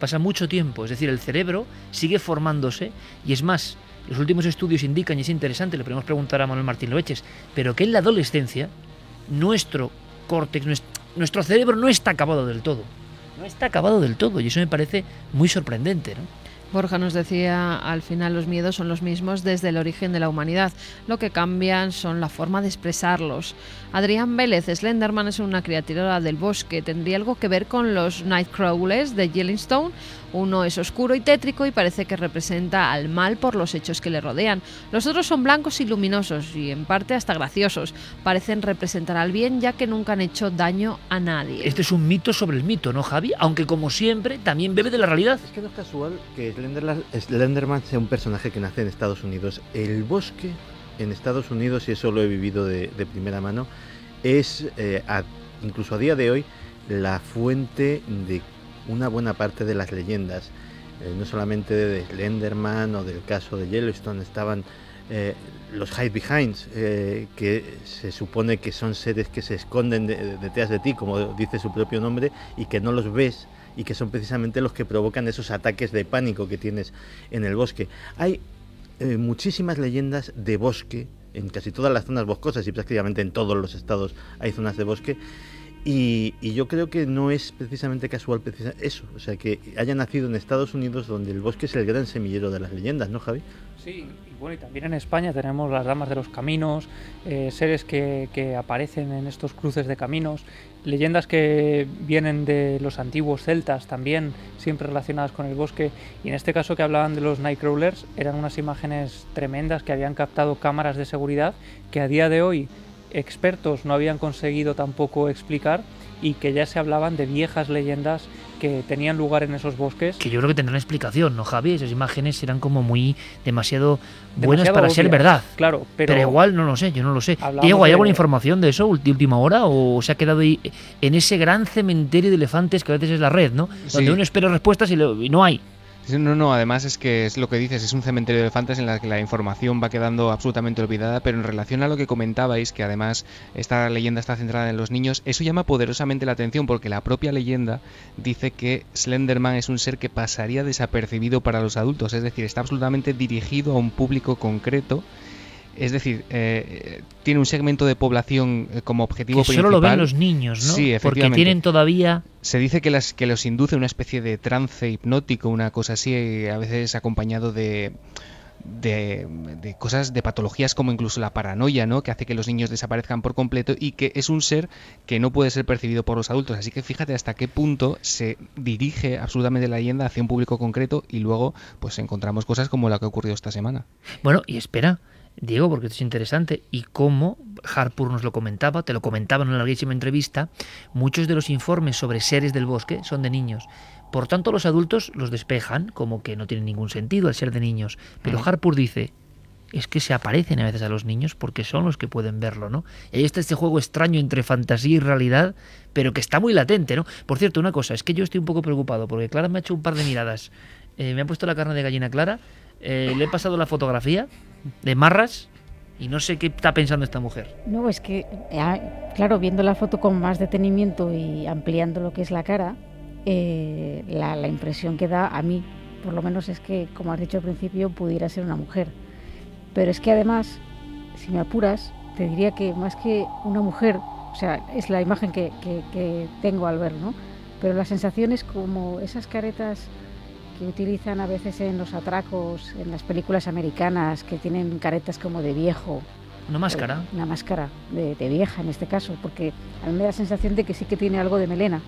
Pasa mucho tiempo. Es decir, el cerebro sigue formándose y es más. Los últimos estudios indican, y es interesante, le podemos preguntar a Manuel Martín Loeches, pero que en la adolescencia nuestro córtex, nuestro cerebro no está acabado del todo. No está acabado del todo y eso me parece muy sorprendente. ¿no? Borja nos decía, al final los miedos son los mismos desde el origen de la humanidad. Lo que cambian son la forma de expresarlos. Adrián Vélez, Slenderman es una criatura del bosque. ¿Tendría algo que ver con los Nightcrawlers de Yellowstone? Uno es oscuro y tétrico y parece que representa al mal por los hechos que le rodean. Los otros son blancos y luminosos y en parte hasta graciosos. Parecen representar al bien ya que nunca han hecho daño a nadie. Este es un mito sobre el mito, ¿no, Javi? Aunque como siempre también bebe de la realidad. Es que no es casual que Slenderman sea un personaje que nace en Estados Unidos. El bosque en Estados Unidos, y eso lo he vivido de, primera mano, es eh, incluso a día de hoy la fuente de una buena parte de las leyendas, eh, no solamente de Slenderman o del caso de Yellowstone, estaban eh, los hide behinds, eh, que se supone que son seres que se esconden detrás de ti, como dice su propio nombre, y que no los ves y que son precisamente los que provocan esos ataques de pánico que tienes en el bosque. Hay muchísimas leyendas de bosque en casi todas las zonas boscosas y prácticamente en todos los estados hay zonas de bosque y, yo creo que no es precisamente casual eso, o sea, que haya nacido en Estados Unidos donde el bosque es el gran semillero de las leyendas, ¿no, Javi? Sí, y bueno, y también en España tenemos las damas de los caminos, eh, seres que, que, aparecen en estos cruces de caminos, leyendas que vienen de los antiguos celtas también, siempre relacionadas con el bosque, y en este caso que hablaban de los Nightcrawlers, eran unas imágenes tremendas que habían captado cámaras de seguridad que a día de hoy expertos no habían conseguido tampoco explicar y que ya se hablaban de viejas leyendas que tenían lugar en esos bosques. Que yo creo que tendrán explicación, ¿no, Javi? Esas imágenes eran como muy demasiado buenas para ser verdad. Claro, pero, pero, igual no lo sé, yo no lo sé. Diego, ¿hay alguna información de eso de última hora o se ha quedado ahí en ese gran cementerio de elefantes que a veces es la red, ¿no? Donde uno espera respuestas y no hay. No, no, además es que es lo que dices, es un cementerio de elefantes en la que la información va quedando absolutamente olvidada, pero en relación a lo que comentabais, que además esta leyenda está centrada en los niños, eso llama poderosamente la atención porque la propia leyenda dice que Slenderman es un ser que pasaría desapercibido para los adultos, es decir, está absolutamente dirigido a un público concreto es decir, eh, tiene un segmento de población eh, como objetivo que Solo lo ven los niños, ¿no? Sí, Porque tienen todavía. Se dice que, las, que los induce una especie de trance hipnótico, una cosa así, eh, a veces acompañado de, de, de, cosas, de patologías como incluso la paranoia, ¿no? Que hace que los niños desaparezcan por completo y que es un ser que no puede ser percibido por los adultos. Así que fíjate hasta qué punto se dirige absolutamente la leyenda hacia un público concreto y luego pues encontramos cosas como la que ha ocurrido esta semana. Bueno, y espera, Diego, porque esto es interesante, y cómo Harpur nos lo comentaba, te lo comentaba en una larguísima entrevista, muchos de los informes sobre seres del bosque son de niños. Por tanto, los adultos los despejan como que no tienen ningún sentido al ser de niños. Pero Harpur dice, es que se aparecen a veces a los niños porque son los que pueden verlo, ¿no? Y ahí está este juego extraño entre fantasía y realidad, pero que está muy latente, ¿no? Por cierto, una cosa, es que yo estoy un poco preocupado porque Clara me ha hecho un par de miradas. Eh, me ha puesto la carne de gallina clara, eh, le he pasado la fotografía de Marras y no sé qué está pensando esta mujer. No, es que, eh, claro, viendo la foto con más detenimiento y ampliando lo que es la cara, eh, la, la, impresión que da a mí, por lo menos, es que, como has dicho al principio, pudiera ser una mujer. Pero es que además, si me apuras, te diría que más que una mujer, o sea, es la imagen que, que, que tengo al ver, ¿no? Pero la sensación es como esas caretas que utilizan a veces en los atracos, en las películas americanas, que tienen caretas como de viejo. ¿Una máscara? Una máscara de, de vieja en este caso, porque a mí me da la sensación de que sí que tiene algo de melena.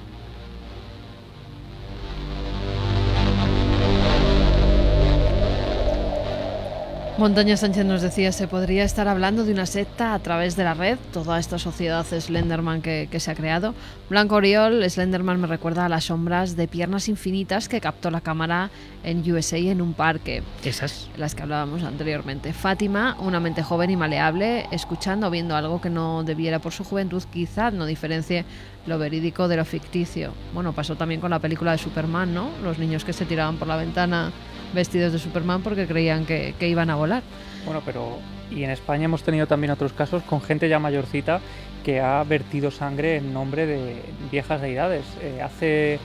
Montaña Sánchez nos decía, se podría estar hablando de una secta a través de la red, toda esta sociedad Slenderman que, que, se ha creado. Blanco Oriol, Slenderman me recuerda a las sombras de piernas infinitas que captó la cámara en USA en un parque. Esas. Las que hablábamos anteriormente. Fátima, una mente joven y maleable, escuchando o viendo algo que no debiera por su juventud, quizá no diferencie lo verídico de lo ficticio. Bueno, pasó también con la película de Superman, ¿no? Los niños que se tiraban por la ventana vestidos de Superman porque creían que, iban a volar. Bueno, pero y en España hemos tenido también otros casos con gente ya mayorcita que ha vertido sangre en nombre de viejas deidades. Eh, hace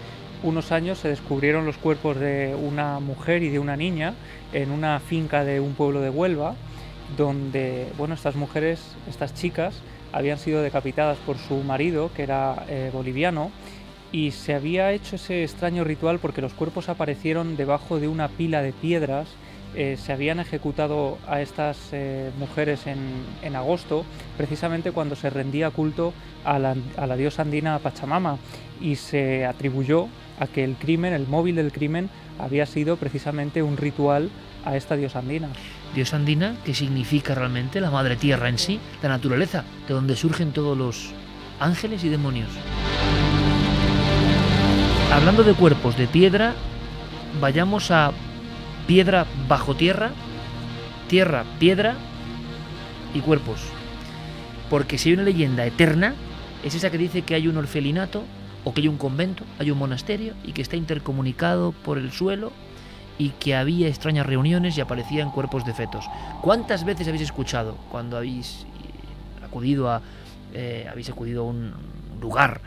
unos años se descubrieron los cuerpos de una mujer y de una niña en una finca de un pueblo de Huelva, donde, bueno, estas mujeres, estas chicas, habían sido decapitadas por su marido, que era eh, boliviano, y se había hecho ese extraño ritual porque los cuerpos aparecieron debajo de una pila de piedras. Eh, se habían ejecutado a estas eh, mujeres en, agosto, precisamente cuando se rendía culto a la, a la diosa andina Pachamama, y se atribuyó a que el crimen, el móvil del crimen, había sido precisamente un ritual a esta diosa andina. Diosa andina, que significa realmente la madre tierra en sí, la naturaleza, de donde surgen todos los ángeles y demonios. Hablando de cuerpos de piedra, vayamos a piedra bajo tierra, tierra, piedra y cuerpos. Porque si hay una leyenda eterna, es esa que dice que hay un orfelinato o que hay un convento, hay un monasterio y que está intercomunicado por el suelo y que había extrañas reuniones y aparecían cuerpos de fetos. ¿Cuántas veces habéis escuchado cuando habéis eh, acudido a, eh, habéis acudido a un lugar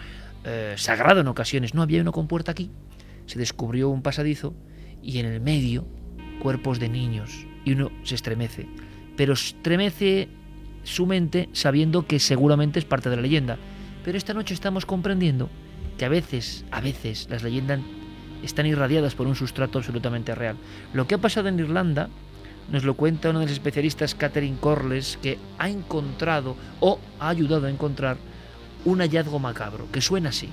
eh, sagrado en ocasiones? No había uno con puerta aquí. Se descubrió un pasadizo y en el medio cuerpos de niños y uno se estremece. Pero estremece su mente sabiendo que seguramente es parte de la leyenda. Pero esta noche estamos comprendiendo que a veces, a veces las leyendas están irradiadas por un sustrato absolutamente real. Lo que ha pasado en Irlanda nos lo cuenta uno de los especialistas, Catherine Corles, que ha encontrado o ha ayudado a encontrar un hallazgo macabro, que suena así.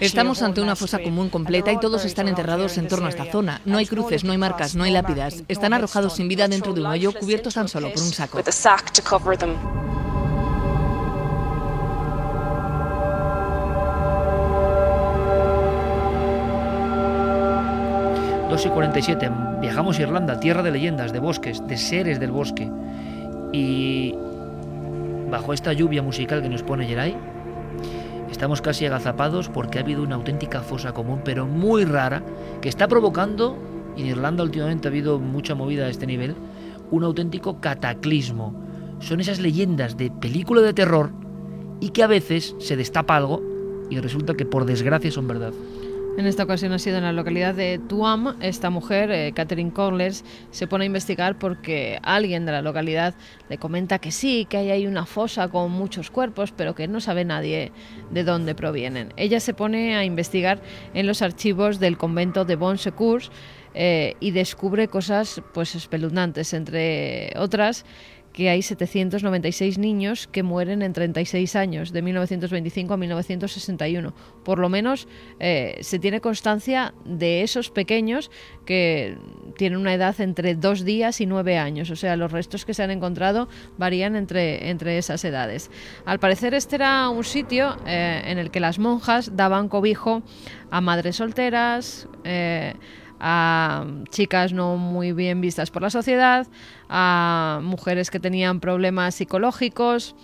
Estamos ante una fosa común completa y todos están enterrados en torno a esta zona. No hay cruces, no hay marcas, no hay lápidas. Están arrojados sin vida dentro de un hoyo cubiertos tan solo por un saco. 2 y 47. Viajamos a Irlanda, tierra de leyendas, de bosques, de seres del bosque. Y bajo esta lluvia musical que nos pone Geray, estamos casi agazapados porque ha habido una auténtica fosa común, pero muy rara, que está provocando, en Irlanda últimamente ha habido mucha movida a este nivel, un auténtico cataclismo. Son esas leyendas de película de terror y que a veces se destapa algo y resulta que por desgracia son verdad. En esta ocasión ha sido en la localidad de Tuam. Esta mujer, eh, Catherine Corlers, se pone a investigar porque alguien de la localidad le comenta que sí, que hay ahí una fosa con muchos cuerpos, pero que no sabe nadie de dónde provienen. Ella se pone a investigar en los archivos del convento de Bon Secours eh, y descubre cosas pues espeluznantes, entre otras que hay 796 niños que mueren en 36 años, de 1925 a 1961. Por lo menos eh, se tiene constancia de esos pequeños que tienen una edad entre dos días y nueve años. O sea, los restos que se han encontrado varían entre, entre esas edades. Al parecer este era un sitio eh, en el que las monjas daban cobijo a madres solteras, eh, a chicas no muy bien vistas por la sociedad, a mujeres que tenían problemas psicológicos,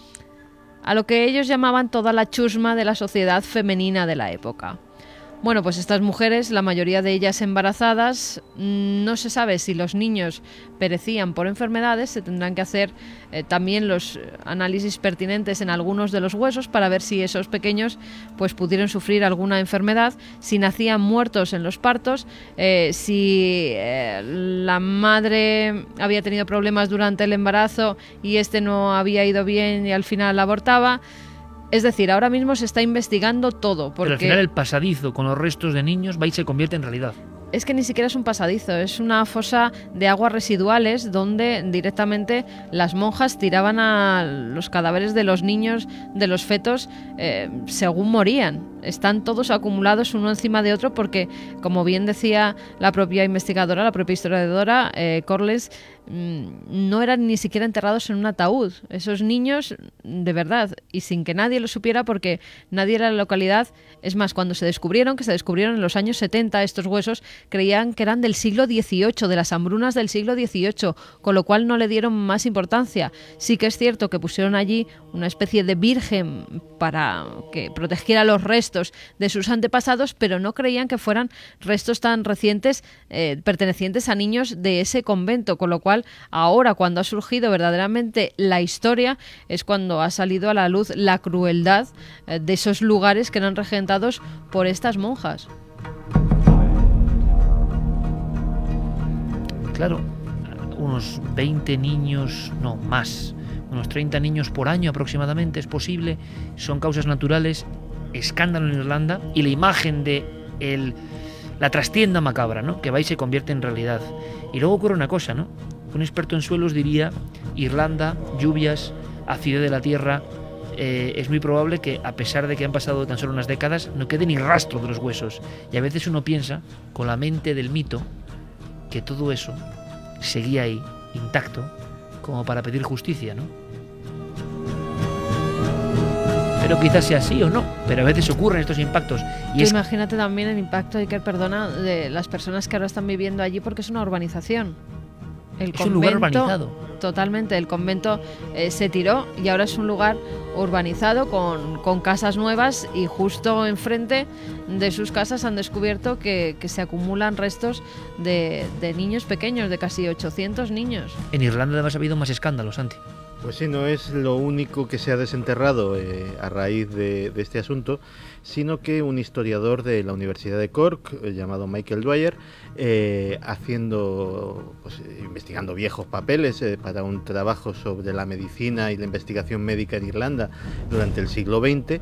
a lo que ellos llamaban toda la chusma de la sociedad femenina de la época. Bueno, pues estas mujeres, la mayoría de ellas embarazadas, mm, no se sabe si los niños perecían por enfermedades, se tendrán que hacer eh, también los análisis pertinentes en algunos de los huesos para ver si esos pequeños pues pudieron sufrir alguna enfermedad, si nacían muertos en los partos, eh, si eh, la madre había tenido problemas durante el embarazo y este no había ido bien y al final abortaba. Es decir, ahora mismo se está investigando todo. Porque... Pero al final el pasadizo con los restos de niños va y se convierte en realidad es que ni siquiera es un pasadizo, es una fosa de aguas residuales donde directamente las monjas tiraban a los cadáveres de los niños, de los fetos, eh, según morían. Están todos acumulados uno encima de otro porque, como bien decía la propia investigadora, la propia historiadora, eh, Corles, no eran ni siquiera enterrados en un ataúd. Esos niños, de verdad, y sin que nadie lo supiera porque nadie era la localidad. Es más, cuando se descubrieron, que se descubrieron en los años 70 estos huesos, creían que eran del siglo XVIII, de las hambrunas del siglo XVIII, con lo cual no le dieron más importancia. Sí que es cierto que pusieron allí una especie de virgen para que protegiera los restos de sus antepasados, pero no creían que fueran restos tan recientes eh, pertenecientes a niños de ese convento, con lo cual ahora cuando ha surgido verdaderamente la historia es cuando ha salido a la luz la crueldad eh, de esos lugares que eran regentados por estas monjas. Claro, unos 20 niños, no más, unos 30 niños por año aproximadamente es posible, son causas naturales, escándalo en Irlanda y la imagen de la trastienda macabra, ¿no? que va y se convierte en realidad. Y luego ocurre una cosa, ¿no? Un experto en suelos diría, Irlanda, lluvias, acidez de la tierra, eh, es muy probable que, a pesar de que han pasado tan solo unas décadas, no quede ni rastro de los huesos. Y a veces uno piensa, con la mente del mito, que todo eso seguía ahí, intacto, como para pedir justicia, ¿no? Pero quizás sea así o no, pero a veces ocurren estos impactos. Y Imagínate también el impacto, Iker, perdona, de las personas que ahora están viviendo allí porque es una urbanización. El es un lugar urbanizado. Totalmente, el convento eh, se tiró y ahora es un lugar urbanizado con, con, casas nuevas y justo enfrente de sus casas han descubierto que, que se acumulan restos de, de, niños pequeños, de casi 800 niños. En Irlanda además ha habido más escándalos, Santi. Pues sí, no es lo único que se ha desenterrado eh, a raíz de, este asunto, sino que un historiador de la Universidad de Cork, eh, llamado Michael Dwyer, eh, haciendo, pues, investigando viejos papeles para un trabajo sobre la medicina y la investigación médica en Irlanda durante el siglo XX,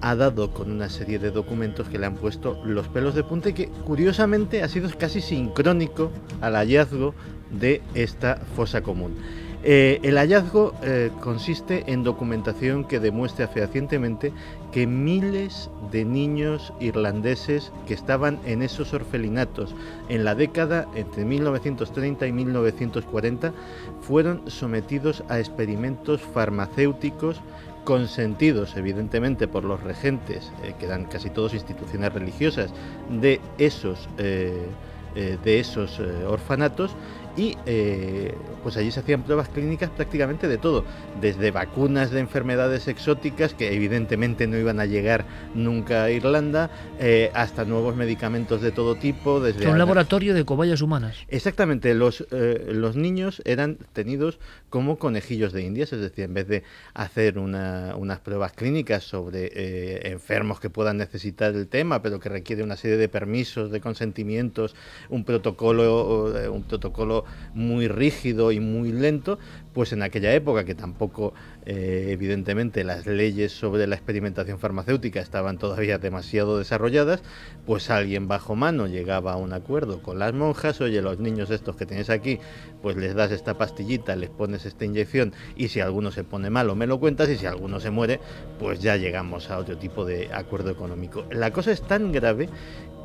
ha dado con una serie de documentos que le han puesto los pelos de punta y que curiosamente ha sido casi sincrónico al hallazgo de esta fosa común. Eh, el hallazgo eh, consiste en documentación que demuestre fehacientemente que miles de niños irlandeses que estaban en esos orfelinatos en la década entre 1930 y 1940 fueron sometidos a experimentos farmacéuticos consentidos evidentemente por los regentes, eh, que eran casi todos instituciones religiosas, de esos, de esos orfanatos, y eh, pues allí se hacían pruebas clínicas prácticamente de todo, desde vacunas de enfermedades exóticas que evidentemente no iban a llegar nunca a Irlanda, eh, hasta nuevos medicamentos de todo tipo. Desde un laboratorio de cobayas humanas. Exactamente, los, eh, los niños eran tenidos como conejillos de indias, es decir, en vez de hacer unas pruebas clínicas sobre enfermos que puedan necesitar el tema, pero que requiere una serie de permisos, de consentimientos, un protocolo, un protocolo muy rígido y muy lento, pues en aquella época que tampoco eh, evidentemente las leyes sobre la experimentación farmacéutica estaban todavía demasiado desarrolladas, pues alguien bajo mano llegaba a un acuerdo con las monjas, oye, los niños estos que tienes aquí, pues les das esta pastillita, les pones esta inyección y si alguno se pone malo me lo cuentas y si alguno se muere, pues ya llegamos a otro tipo de acuerdo económico. La cosa es tan grave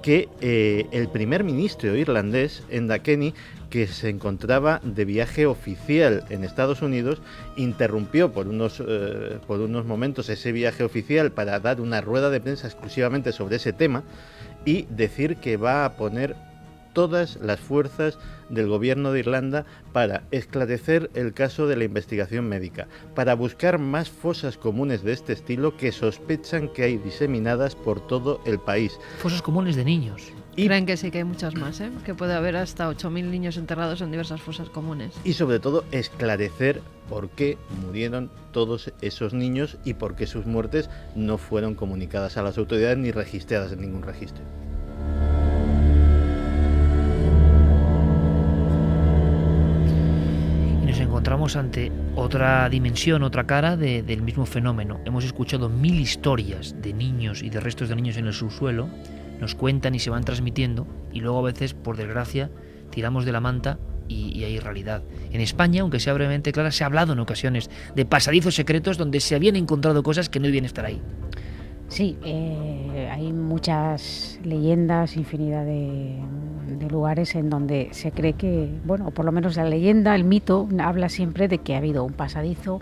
que eh, el primer ministro irlandés, Enda Kenny, que se encontraba de viaje oficial en Estados Unidos, interrumpió por unos, eh, por unos momentos ese viaje oficial para dar una rueda de prensa exclusivamente sobre ese tema y decir que va a poner todas las fuerzas del gobierno de Irlanda para esclarecer el caso de la investigación médica, para buscar más fosas comunes de este estilo que sospechan que hay diseminadas por todo el país. Fosas comunes de niños. Y creen que sí que hay muchas más, ¿eh? que puede haber hasta 8.000 niños enterrados en diversas fosas comunes. Y sobre todo esclarecer por qué murieron todos esos niños y por qué sus muertes no fueron comunicadas a las autoridades ni registradas en ningún registro. Encontramos ante otra dimensión, otra cara del mismo fenómeno. Hemos escuchado mil historias de niños y de restos de niños en el subsuelo, nos cuentan y se van transmitiendo, y luego a veces, por desgracia, tiramos de la manta y, hay realidad. En España, aunque sea brevemente clara, se ha hablado en ocasiones de pasadizos secretos donde se habían encontrado cosas que no debían estar ahí. Sí, eh, hay muchas leyendas, infinidad de, lugares en donde se cree que, bueno, por lo menos la leyenda, el mito, habla siempre de que ha habido un pasadizo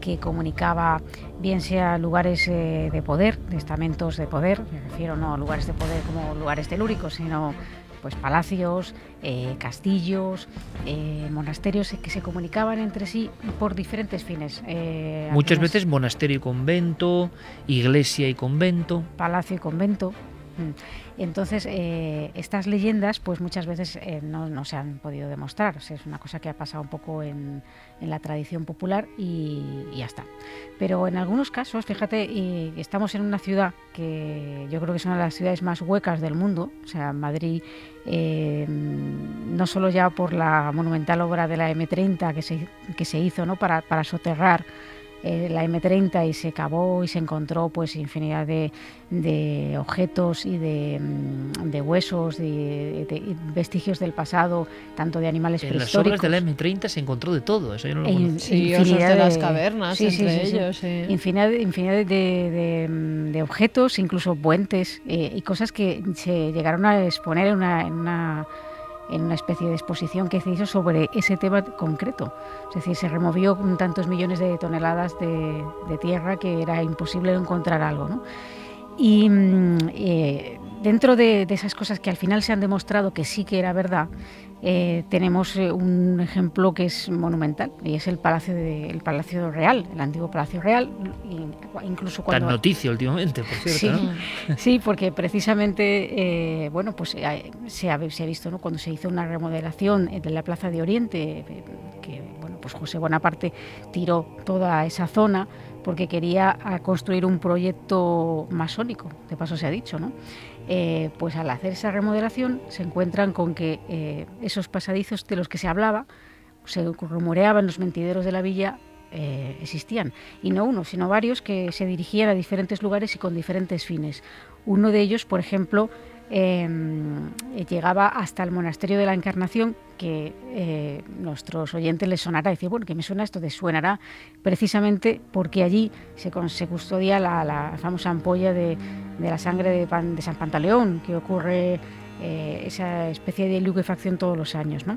que comunicaba, bien sea lugares eh, de poder, estamentos de poder, me refiero no a lugares de poder como lugares telúricos, sino pues palacios, eh, castillos, eh, monasterios que se comunicaban entre sí por diferentes fines. Eh, Muchas veces monasterio y convento, iglesia y convento. Palacio y convento. Mm. Entonces, eh, estas leyendas, pues muchas veces eh, no, se han podido demostrar. es una cosa que ha pasado un poco en, la tradición popular y, ya está. Pero en algunos casos, fíjate, estamos en una ciudad que yo creo que es una de las ciudades más huecas del mundo. O sea, Madrid, eh, no solo ya por la monumental obra de la M30 que se, que se hizo ¿no? para, para soterrar eh, la M30 y se cavó y se encontró pues infinidad de, de objetos y de, mm, de huesos, de, de, vestigios del pasado, tanto de animales en prehistóricos. En las obras de la M30 se encontró de todo, eso yo no lo e Sí, infinidad de las cavernas sí, entre ellos. Infinidad, infinidad de, objetos, incluso puentes eh, y cosas que se llegaron a exponer en una, en una en una especie de exposición que se hizo sobre ese tema concreto. Es decir, se removió tantos millones de toneladas de, tierra que era imposible encontrar algo. ¿no? Y mm, eh, dentro de, esas cosas que al final se han demostrado que sí que era verdad, eh, tenemos eh, un ejemplo que es monumental y es el Palacio de, Palacio Real, el antiguo Palacio Real. Incluso cuando... Tan noticia últimamente, por cierto. Sí, sí porque precisamente, bueno, pues se ha, se ha visto ¿no? cuando se hizo una remodelación de la Plaza de Oriente, que bueno, pues José Bonaparte tiró toda esa zona porque quería construir un proyecto masónico, de paso se ha dicho, ¿no? Eh, pues al hacer esa remodelación se encuentran con que eh, esos pasadizos de los que se hablaba, se rumoreaban los mentideros de la villa, eh, existían. Y no uno, sino varios que se dirigían a diferentes lugares y con diferentes fines. Uno de ellos, por ejemplo, Em, llegaba hasta el monasterio de la Encarnación, que eh, nuestros oyentes les sonará, decir, bueno, que me suena esto? De suenará precisamente porque allí se, custodia la, famosa ampolla de, la sangre de, de, San Pantaleón, que ocurre eh, esa especie de liquefacción todos los años, ¿no?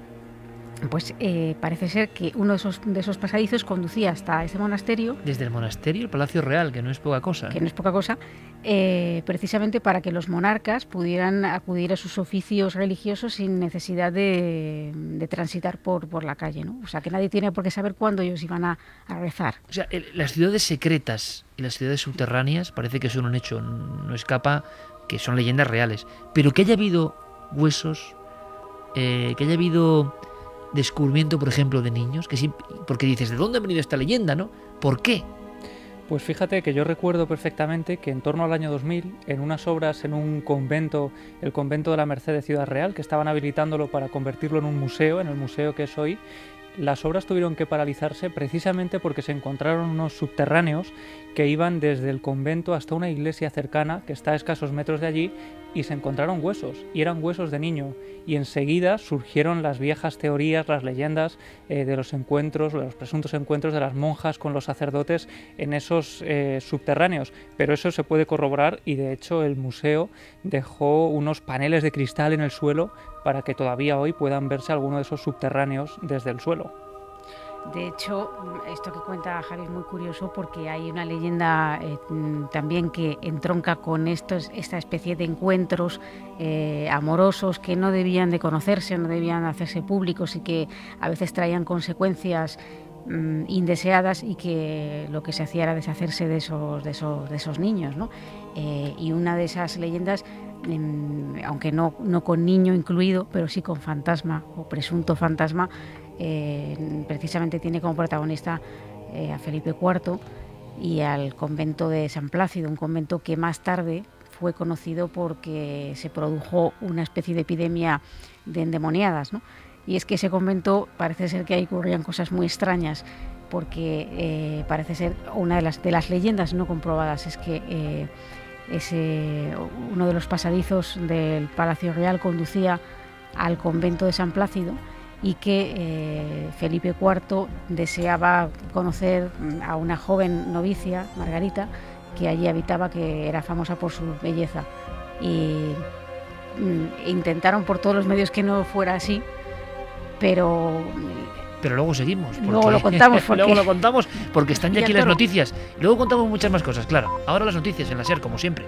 Pues eh, parece ser que uno de esos, de esos pasadizos conducía hasta ese monasterio. Desde el monasterio, el Palacio Real, que no es poca cosa. Que no es poca cosa, eh, precisamente para que los monarcas pudieran acudir a sus oficios religiosos sin necesidad de, transitar por, por, la calle. ¿no? O sea, que nadie tiene por qué saber cuándo ellos iban a, rezar. O sea, las ciudades secretas y las ciudades subterráneas parece que son un hecho, no escapa que son leyendas reales. Pero que haya habido huesos, eh, que haya habido descubrimiento, por ejemplo, de niños? Que sí, porque dices, ¿de dónde ha venido esta leyenda, no? ¿Por qué? Pues fíjate que yo recuerdo perfectamente que en torno al año 2000, en unas obras en un convento, el convento de la Merced de Ciudad Real, que estaban habilitándolo para convertirlo en un museo, en el museo que es hoy, las obras tuvieron que paralizarse precisamente porque se encontraron unos subterráneos que iban desde el convento hasta una iglesia cercana que está a escasos metros de allí y se encontraron huesos, y eran huesos de niño, y enseguida surgieron las viejas teorías, las leyendas eh, de los encuentros, de los presuntos encuentros de las monjas con los sacerdotes en esos eh, subterráneos, pero eso se puede corroborar y de hecho el museo dejó unos paneles de cristal en el suelo para que todavía hoy puedan verse algunos de esos subterráneos desde el suelo. De hecho, esto que cuenta Javi es muy curioso porque hay una leyenda eh, también que entronca con estos, esta especie de encuentros eh, amorosos que no debían de conocerse, no debían hacerse públicos y que a veces traían consecuencias mm, indeseadas y que lo que se hacía era deshacerse de esos, de esos, niños. Eh, y una de esas leyendas mm, aunque no con niño incluido, pero sí con fantasma o presunto fantasma, eh, precisamente tiene como protagonista eh, a Felipe IV y al convento de San Plácido, un convento que más tarde fue conocido porque se produjo una especie de epidemia de endemoniadas. Y es que ese convento parece ser que ahí ocurrían cosas muy extrañas, porque eh, parece ser una de las, de las leyendas no comprobadas es que ese, uno de los pasadizos del Palacio Real conducía al convento de San Plácido y que eh, Felipe IV deseaba conocer a una joven novicia, Margarita, que allí habitaba, que era famosa por su belleza. Y mm, intentaron por todos los medios que no fuera así, pero pero luego seguimos. luego lo contamos. Porque... luego lo contamos porque están ya aquí las noticias. Luego contamos muchas más cosas, claro. Ahora las noticias en la SER, como siempre.